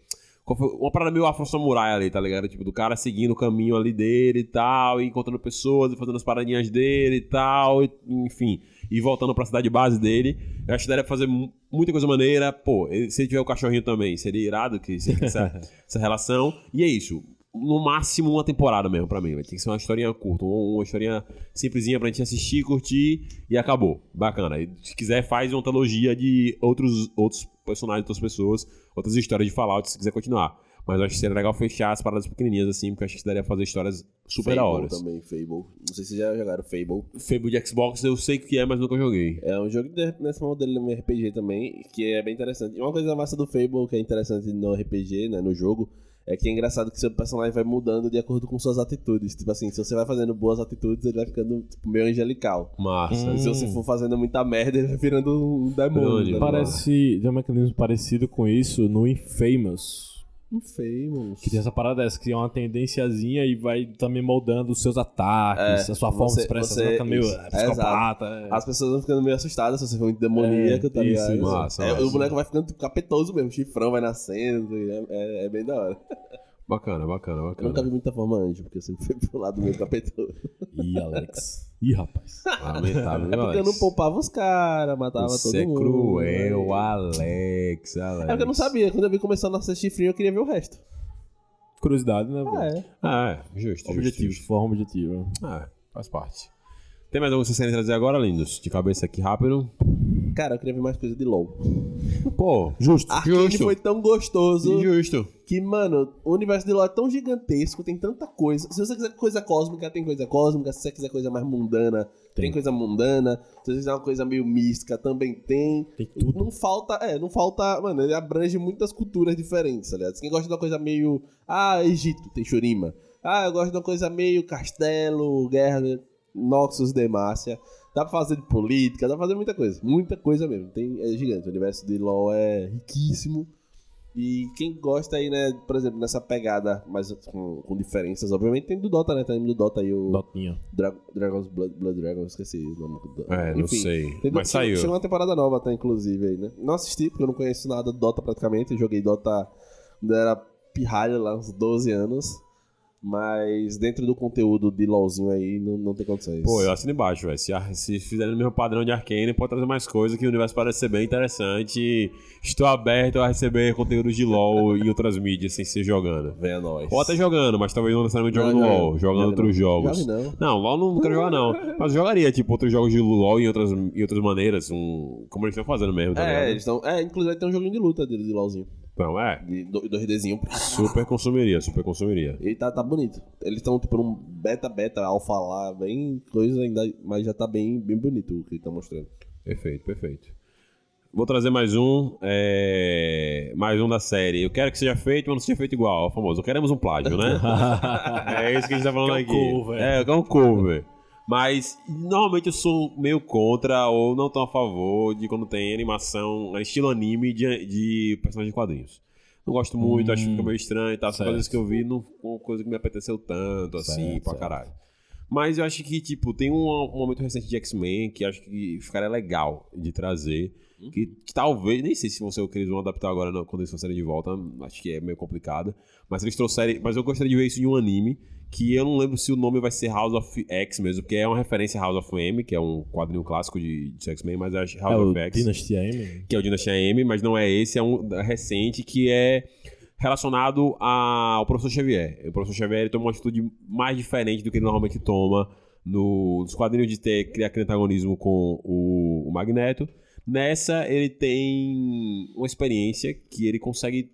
Speaker 1: Uma parada meio afro-samurai ali, tá ligado? Tipo, do cara seguindo o caminho ali dele e tal, e encontrando pessoas e fazendo as paradinhas dele e tal, e- enfim. E voltando pra cidade base dele. Eu acho que daria pra fazer mu- muita coisa maneira. Pô, se ele tiver o cachorrinho também, seria irado que se- essa, essa relação. E é isso. No máximo uma temporada mesmo pra mim. Vai ter que ser uma historinha curta, uma, historinha simplesinha pra gente assistir, curtir e acabou. Bacana. E se quiser, faz uma antologia de outros, outros personagens, outras pessoas, outras histórias de Fallout, se quiser continuar. Mas eu acho que seria legal fechar as paradas pequenininhas assim, porque eu acho que daria pra fazer histórias super da hora.
Speaker 3: também, Fable. Não sei se vocês já jogaram Fable.
Speaker 1: Fable de Xbox eu sei o que é, mas nunca joguei.
Speaker 3: É um jogo de- nesse modelo RPG também, que é bem interessante. E uma coisa massa do Fable que é interessante no RPG, né, no jogo, é que é engraçado que seu personagem vai mudando de acordo com suas atitudes. Tipo assim, se você vai fazendo boas atitudes, ele vai ficando tipo, meio angelical.
Speaker 1: Massa.
Speaker 2: Hum.
Speaker 3: Se você for fazendo muita merda, ele vai virando um demônio. Tá ligado?
Speaker 2: Parece. Tem um mecanismo parecido com isso no Infamous.
Speaker 3: Um Famous.
Speaker 2: Que tem essa parada dessa, que é uma tendênciazinha e vai também moldando os seus ataques,
Speaker 3: É,
Speaker 2: a sua forma
Speaker 3: você-
Speaker 2: de expressão,
Speaker 3: você-
Speaker 2: ficando meio ah, psicopata. é.
Speaker 3: As pessoas vão ficando meio assustadas se você for muito demoníaco,
Speaker 2: É,
Speaker 3: tá
Speaker 2: isso,
Speaker 3: ligado?
Speaker 2: isso.
Speaker 1: Massa,
Speaker 3: É,
Speaker 1: massa.
Speaker 3: o boneco vai ficando tipo, capetoso mesmo, o chifrão vai nascendo, e é, é- é bem da hora.
Speaker 1: Bacana, bacana,
Speaker 3: Eu nunca
Speaker 1: bacana.
Speaker 3: vi muita forma anjo, porque eu sempre fui pro lado meio capetoso.
Speaker 2: Ih, Alex. Ih, rapaz.
Speaker 1: Lamentável,
Speaker 3: É porque eu não poupava os caras, matava
Speaker 1: Você
Speaker 3: todo
Speaker 1: é
Speaker 3: mundo.
Speaker 1: cruel,
Speaker 3: né?
Speaker 1: Alex, Alex.
Speaker 3: É porque eu não sabia, quando eu vi começando a nascer chifrinho, eu queria ver o resto.
Speaker 2: Curiosidade, né?
Speaker 3: Ah, é.
Speaker 1: Ah, é, justo,
Speaker 2: Objetivo,
Speaker 1: justo.
Speaker 2: forma objetiva.
Speaker 1: Ah, faz parte. Tem mais alguma que vocês querem trazer agora, lindos? De cabeça aqui rápido.
Speaker 3: Cara, eu queria ver mais coisa de LoL.
Speaker 1: Pô, justo,
Speaker 3: Arkane
Speaker 1: justo.
Speaker 3: foi tão gostoso
Speaker 1: Justo.
Speaker 3: que, mano, o universo de LoL é tão gigantesco, tem tanta coisa. Se você quiser coisa cósmica, tem coisa cósmica. Se você quiser coisa mais mundana, tem,
Speaker 2: Tem.
Speaker 3: coisa mundana. Se você quiser uma coisa meio mística, também tem.
Speaker 2: Tem tudo.
Speaker 3: Não falta, é, não falta, mano, ele abrange muitas culturas diferentes, tá ligado? Quem gosta de uma coisa meio, ah, Egito, tem Shurima. Ah, eu gosto de uma coisa meio castelo, guerra, Noxus, Demacia. Dá pra fazer de política, dá pra fazer muita coisa, muita coisa mesmo. Tem, é gigante, o universo de LoL é riquíssimo. E quem gosta aí, né, por exemplo, nessa pegada, mas com, com diferenças, obviamente tem do Dota, né? Tem do Dota aí o
Speaker 2: Dotinha.
Speaker 3: Dra Dragon's Blood, Blood Dragon, esqueci o nome do
Speaker 1: É, não
Speaker 3: Enfim,
Speaker 1: sei.
Speaker 3: tem-
Speaker 1: Mas saiu.
Speaker 3: Chegou uma temporada nova até, inclusive, aí, né? Não assisti, porque eu não conheço nada do Dota praticamente. Eu joguei Dota quando era pirralho lá, uns 12 anos. Mas dentro do conteúdo de LOLzinho aí, não, não tem condições.
Speaker 1: Pô, eu assino embaixo, velho. Se, se fizerem o mesmo padrão de Arcane, pode trazer mais coisas que o universo parece ser bem interessante. Estou aberto a receber conteúdos de LoL e outras mídias sem ser jogando.
Speaker 3: Venha nós.
Speaker 1: Ou até jogando, mas talvez não necessariamente
Speaker 3: Não,
Speaker 1: jogando
Speaker 3: não,
Speaker 1: LoL, jogando
Speaker 3: jogue
Speaker 1: outros
Speaker 3: não.
Speaker 1: jogos.
Speaker 3: Não.
Speaker 1: Não, LoL não quero jogar não. Mas jogaria, tipo, outros jogos de LoL em outras, em outras maneiras, um, como eles estão fazendo mesmo, tá
Speaker 3: É,
Speaker 1: ligado?
Speaker 3: eles estão. É, inclusive tem um joguinho de luta dele de LOLzinho.
Speaker 1: Então, é,
Speaker 3: De do- 2Dzinho.
Speaker 1: super consumiria, super consumiria.
Speaker 3: E tá, tá bonito. Eles estão tipo num beta, beta, alfa lá, bem coisa ainda, mas já tá bem, bem bonito o que eles estão mostrando.
Speaker 1: Perfeito, perfeito. Vou trazer mais um, é, mais um da série. Eu quero que seja feito, mas não seja feito igual, é o famoso. Queremos um plágio, né? é isso que a gente tá falando
Speaker 2: Que é um
Speaker 1: aqui.
Speaker 2: cover.
Speaker 1: É, que é um cover. Mas normalmente eu sou meio contra ou não tão a favor de quando tem animação estilo anime de, de personagens de quadrinhos. Não gosto muito, acho que fica meio estranho e tal. São
Speaker 2: certo.
Speaker 1: coisas que eu vi, não uma coisa que me apeteceu tanto, assim,
Speaker 2: Certo,
Speaker 1: pra
Speaker 2: certo.
Speaker 1: caralho. Mas eu acho que, tipo, tem um, um momento recente de X-Men que acho que ficaria legal de trazer. Que, que talvez, nem sei se que eles vão adaptar agora não, quando eles trouxerem de volta. Acho que é meio complicado. Mas eles trouxerem. Mas eu gostaria de ver isso em um anime. Que eu não lembro se o nome vai ser House of X mesmo, porque é uma referência a House of M, que é um quadrinho clássico de, de X-Men, mas acho
Speaker 2: É
Speaker 1: House
Speaker 2: o
Speaker 1: of X
Speaker 2: Dynasty M.
Speaker 1: que é o Dynasty M, mas não é esse, é um recente que é relacionado ao professor Xavier. O professor Xavier toma uma atitude mais diferente do que ele normalmente toma no- nos quadrinhos de ter, criar aquele antagonismo com o, o Magneto. Nessa, ele tem uma experiência que ele consegue.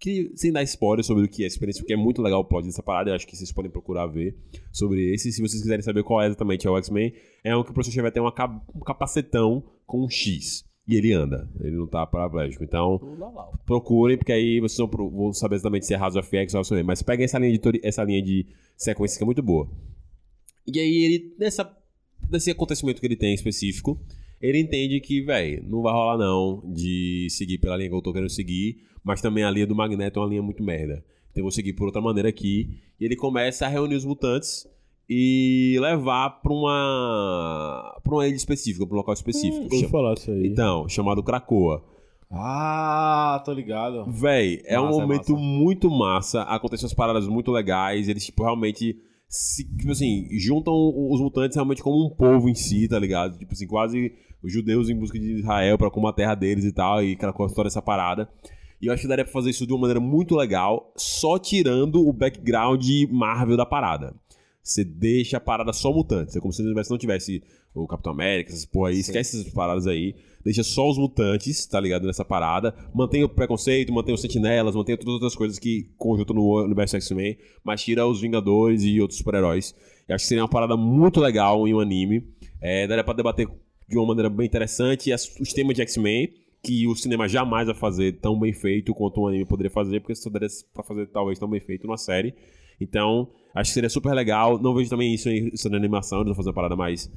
Speaker 1: Que, sem dar spoiler sobre o que é a experiência, porque é muito legal o plot dessa parada, eu acho que vocês podem procurar ver sobre esse. Se vocês quiserem saber qual é exatamente é o X-Men, é um que o professor Xavier tem uma, um capacetão com um X. E ele anda, ele não tá paraplégico. Então, procurem, porque aí vocês vão, pro- vão saber exatamente se é House of X ou House of M. Mas peguem essa linha de, essa linha de sequência que é muito boa. E aí ele, nessa, nesse acontecimento que ele tem específico, ele entende que, velho, não vai rolar não de seguir pela linha que eu tô querendo seguir, mas também a linha do Magneto é uma linha muito merda. Então eu vou seguir por outra maneira aqui. E ele começa a reunir os mutantes e levar pra uma pra uma ilha específica, pra um local específico.
Speaker 2: Vou
Speaker 1: Chama-
Speaker 2: falar isso aí.
Speaker 1: Então, chamado Krakoa.
Speaker 2: Ah, tô ligado.
Speaker 1: Véi, é um
Speaker 2: Massa, é
Speaker 1: momento
Speaker 2: massa.
Speaker 1: muito massa. Acontecem umas paradas muito legais. Eles, tipo, realmente. Se, tipo assim, juntam os mutantes realmente como um povo em si, tá ligado? Tipo assim, quase os judeus em busca de Israel pra como a terra deles e tal. E aquela coisa, toda essa parada. E eu acho que daria pra fazer isso de uma maneira muito legal, só tirando o background Marvel da parada. Você deixa a parada só mutantes. É como se não tivesse o Capitão América, essas porra aí. Esquece essas paradas aí. Deixa só os mutantes, tá ligado? Nessa parada. Mantém o preconceito, mantém os sentinelas, mantém todas as outras coisas que conjuntam no universo X-Men. Mas tira os Vingadores e outros super-heróis. Eu acho que seria uma parada muito legal em um anime. É, daria pra debater de uma maneira bem interessante as- os temas de X-Men. Que o cinema jamais vai fazer tão bem feito quanto um anime poderia fazer. Porque só daria pra fazer talvez tão bem feito numa série. Então, acho que seria super legal. Não vejo também isso, isso na animação, vão fazer uma parada mais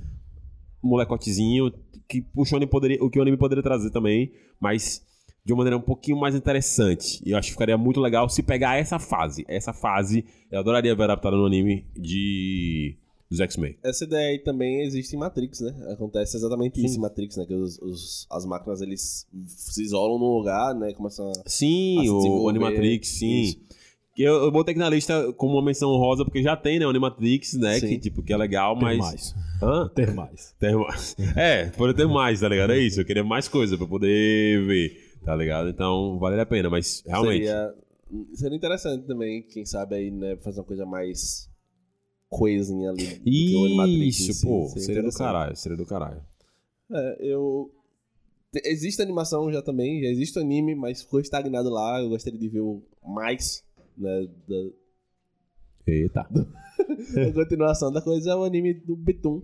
Speaker 1: molecotezinho, que o poderia, o que o anime poderia trazer também, mas de uma maneira um pouquinho mais interessante. E eu acho que ficaria muito legal se pegar essa fase. Essa fase, eu adoraria ver adaptada no anime de dos X-Men.
Speaker 3: Essa ideia aí também existe em Matrix, né? Acontece exatamente isso em Matrix, né? Que os, os- as máquinas, eles se isolam num lugar, né? Começam a...
Speaker 1: Sim,
Speaker 3: a se
Speaker 1: o. Animatrix, sim.
Speaker 3: Isso.
Speaker 1: Que eu, eu botei aqui na lista como uma menção honrosa, porque já tem, né, o Animatrix, né,
Speaker 3: Sim.
Speaker 1: que, tipo, que é legal,
Speaker 2: Ter
Speaker 1: mas...
Speaker 2: mais.
Speaker 1: Hã?
Speaker 2: Ter mais.
Speaker 1: Ter mais. É, poder ter mais, tá ligado? É isso. Eu queria mais coisa pra poder ver, tá ligado? Então, vale a pena, mas realmente.
Speaker 3: Seria, seria interessante também, quem sabe aí, né? Fazer uma coisa mais coisinha ali.
Speaker 1: Isso, pô.
Speaker 3: Seria
Speaker 1: Seria do caralho, seria do caralho.
Speaker 3: É, eu. te- Existe animação já também, já existe anime, mas ficou estagnado lá. Eu gostaria de ver o mais, né? Da,
Speaker 1: Eita.
Speaker 3: a continuação da coisa é o anime do Betum,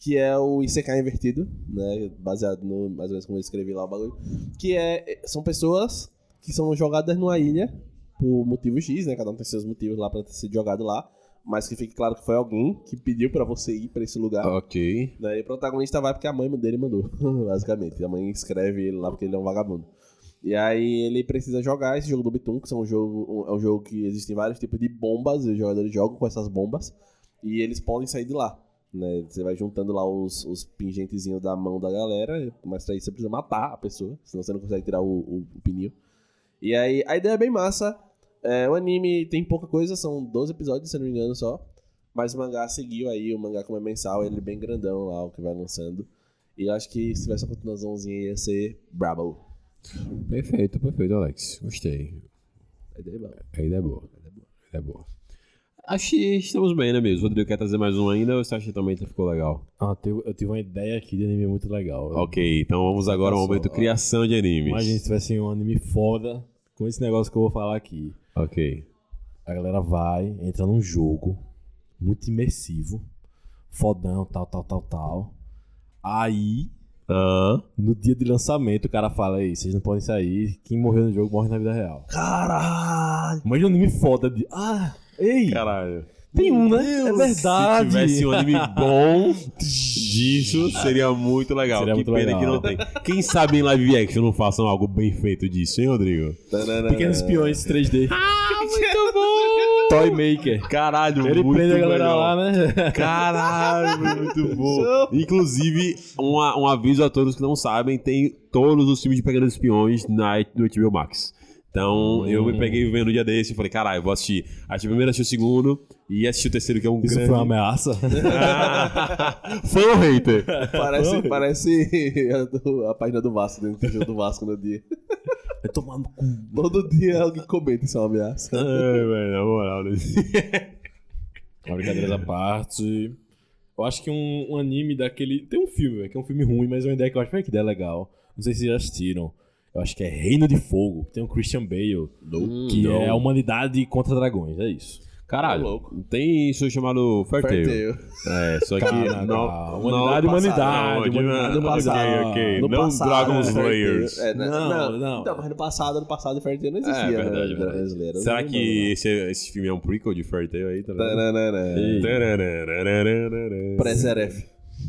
Speaker 3: que é o Isekai invertido, né? Baseado no mais ou menos como eu escrevi lá o bagulho. Que é. São pessoas que são jogadas numa ilha por motivo X, né? Cada um tem seus motivos lá pra ter sido jogado lá. Mas que fique claro que foi alguém que pediu pra você ir pra esse lugar.
Speaker 1: Ok.
Speaker 3: Daí o protagonista vai porque a mãe dele mandou, basicamente. A mãe escreve ele lá porque ele é um vagabundo. E aí ele precisa jogar esse jogo do Bitum, que são um jogo, um- é um jogo que existem vários tipos de bombas, e os jogadores jogam com essas bombas, e eles podem sair de lá. Né? Você vai juntando lá os, os pingentezinhos da mão da galera, mas pra isso você precisa matar a pessoa, senão você não consegue tirar o, o, o pneu. E aí a ideia é bem massa, É, o anime tem pouca coisa, são 12 episódios, se eu não me engano, só. Mas o mangá seguiu aí, o mangá como é mensal, ele é bem grandão lá, o que vai lançando. E eu acho que se tivesse uma continuaçãozinha ia ser brabo.
Speaker 1: Perfeito, perfeito, Alex. Gostei.
Speaker 3: A ideia é boa.
Speaker 1: A ideia é boa. A ideia é boa. Acho que estamos bem, né mesmo? Rodrigo quer trazer mais um ainda ou você acha que também ficou legal?
Speaker 2: Ah, eu, eu tive uma ideia aqui de anime muito legal.
Speaker 1: Ok, então vamos agora ao momento criação de animes.
Speaker 2: Imagina se tivesse um anime foda com esse negócio que eu vou falar aqui.
Speaker 1: Ok.
Speaker 2: A galera vai, entra num jogo muito imersivo, fodão, tal, tal, tal, tal. Aí, no dia de lançamento, o cara fala aí, vocês não podem sair, quem morreu no jogo morre na vida real.
Speaker 3: Caralho!
Speaker 2: Imagina um anime foda de. Ah, ei!
Speaker 1: caralho.
Speaker 2: Tem um, né? É verdade.
Speaker 1: Se tivesse um anime bom disso, seria muito legal.
Speaker 2: Seria
Speaker 1: que
Speaker 2: muito
Speaker 1: pena
Speaker 2: legal.
Speaker 1: que não tem. Quem sabe em live action não façam algo bem feito disso, hein, Rodrigo?
Speaker 2: Pequenos espiões 3D.
Speaker 1: Ah, muito bom!
Speaker 2: Toy Maker.
Speaker 1: Caralho,
Speaker 2: Ele
Speaker 1: muito
Speaker 2: prende a galera
Speaker 1: legal.
Speaker 2: lá, né?
Speaker 1: Caralho, muito bom. Inclusive, um, um aviso a todos que não sabem, tem todos os filmes de Pequenos Espiões na, no HBO Max. Então, eu me peguei vendo um dia desse e falei, caralho, vou assistir. Assisti o primeiro, assisti o segundo e assisti o terceiro, que é um
Speaker 2: Isso
Speaker 1: grande...
Speaker 2: foi uma ameaça?
Speaker 1: Fã ou hater?
Speaker 3: Parece, parece a, do- a página do Vasco, dentro do jogo do Vasco no dia.
Speaker 2: Vai tomar no cu.
Speaker 3: Todo dia alguém comenta isso é uma ameaça.
Speaker 1: Ai, velho, na moral. né?
Speaker 2: Uma brincadeira à parte. Eu acho que um, um anime daquele. Tem um filme, velho, que é um filme ruim, mas é uma ideia que eu acho "Olha que ideia legal. Não sei se vocês já assistiram. Eu acho que é Reino de Fogo. Tem o Christian Bale. que
Speaker 1: não.
Speaker 2: é a humanidade contra dragões. É isso.
Speaker 1: Caralho,
Speaker 3: Tá louco.
Speaker 1: tem isso chamado Fairtail.
Speaker 3: Fairtail.
Speaker 1: É, só que...
Speaker 2: Cara,
Speaker 1: não,
Speaker 2: humanidade,
Speaker 1: não,
Speaker 2: humanidade,
Speaker 1: não,
Speaker 2: humanidade,
Speaker 1: no
Speaker 2: humanidade.
Speaker 1: passado, ok,
Speaker 3: No
Speaker 1: não
Speaker 3: passado,
Speaker 1: Dragon
Speaker 3: é,
Speaker 1: Slayers.
Speaker 3: É, né?
Speaker 2: Não,
Speaker 3: não,
Speaker 2: não.
Speaker 3: Então, mas no passado, no passado, Fairtail não existia,
Speaker 1: É, verdade,
Speaker 3: né?
Speaker 1: verdade.
Speaker 3: Brasileiro.
Speaker 1: Será
Speaker 3: Não
Speaker 1: que esse, esse filme é um prequel de Fairtail aí? Tá
Speaker 3: não.
Speaker 1: ligado?
Speaker 3: Tananana.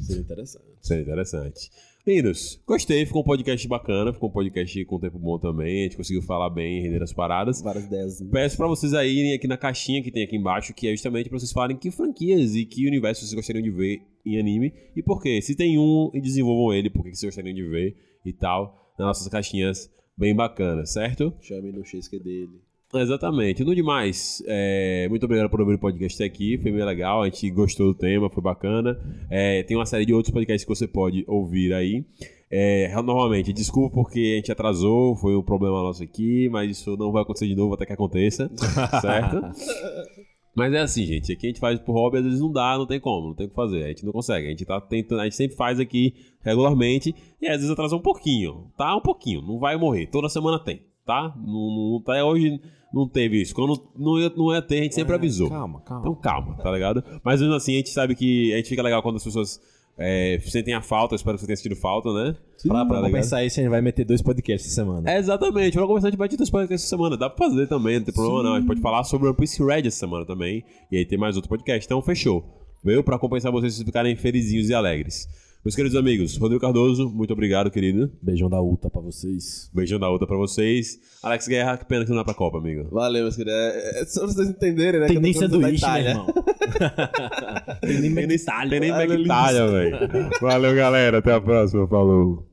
Speaker 2: Seria interessante.
Speaker 1: Seria interessante. Lindos, gostei, ficou um podcast bacana, ficou um podcast com tempo bom também, a gente conseguiu falar bem, render as paradas.
Speaker 3: Várias ideias.
Speaker 1: Peço pra vocês aí irem aqui na caixinha que tem aqui embaixo, que é justamente pra vocês falarem que franquias e que universo vocês gostariam de ver em anime e por quê. Se tem um, e desenvolvam ele, por que que vocês gostariam de ver e tal, nas nossas caixinhas bem bacanas, certo?
Speaker 3: Chame no XQ dele.
Speaker 1: Exatamente. No demais, é, muito obrigado por ouvir o podcast aqui. Foi bem legal, a gente gostou do tema, foi bacana. É, tem uma série de outros podcasts que você pode ouvir aí. É, novamente, desculpa porque a gente atrasou, foi um problema nosso aqui, mas isso não vai acontecer de novo até que aconteça, certo? Mas é assim, gente, aqui a gente faz por hobby, às vezes não dá, não tem como, não tem o que fazer, a gente não consegue. A gente tá tentando, a gente sempre faz aqui regularmente e às vezes atrasa um pouquinho, tá? Um pouquinho, não vai morrer, toda semana tem, tá? Não, não tá hoje não teve isso. Quando não ia, não ia ter, a gente sempre avisou.
Speaker 2: Calma, calma.
Speaker 1: Então calma, tá ligado? Mas mesmo assim, a gente sabe que a gente fica legal quando as pessoas é, sentem a falta, eu espero que você tenha sentido falta, né?
Speaker 2: Pra, pra
Speaker 1: ligado?
Speaker 2: compensar isso, a gente vai meter dois podcasts essa semana.
Speaker 1: É, exatamente. Pra começar, a gente vai ter dois podcasts essa semana. Dá pra fazer também, não tem problema não. A gente pode falar sobre One Piece Red essa semana também. E aí tem mais outro podcast. Então, fechou. Veio pra compensar vocês ficarem felizinhos e alegres. Meus queridos amigos, Rodrigo Cardoso, muito obrigado, querido.
Speaker 2: Beijão da Uta pra vocês.
Speaker 1: Beijão da outra pra vocês. Alex Guerra, que pena que não dá pra Copa, amigo.
Speaker 3: Valeu, meus queridos. É, é só pra vocês entenderem, né?
Speaker 2: Tem nem sanduíche, né, irmão? Tem nem
Speaker 1: Tem nem, tem nem
Speaker 3: Olha,
Speaker 1: Mectalha, velho. Valeu, galera. Até a próxima. Falou.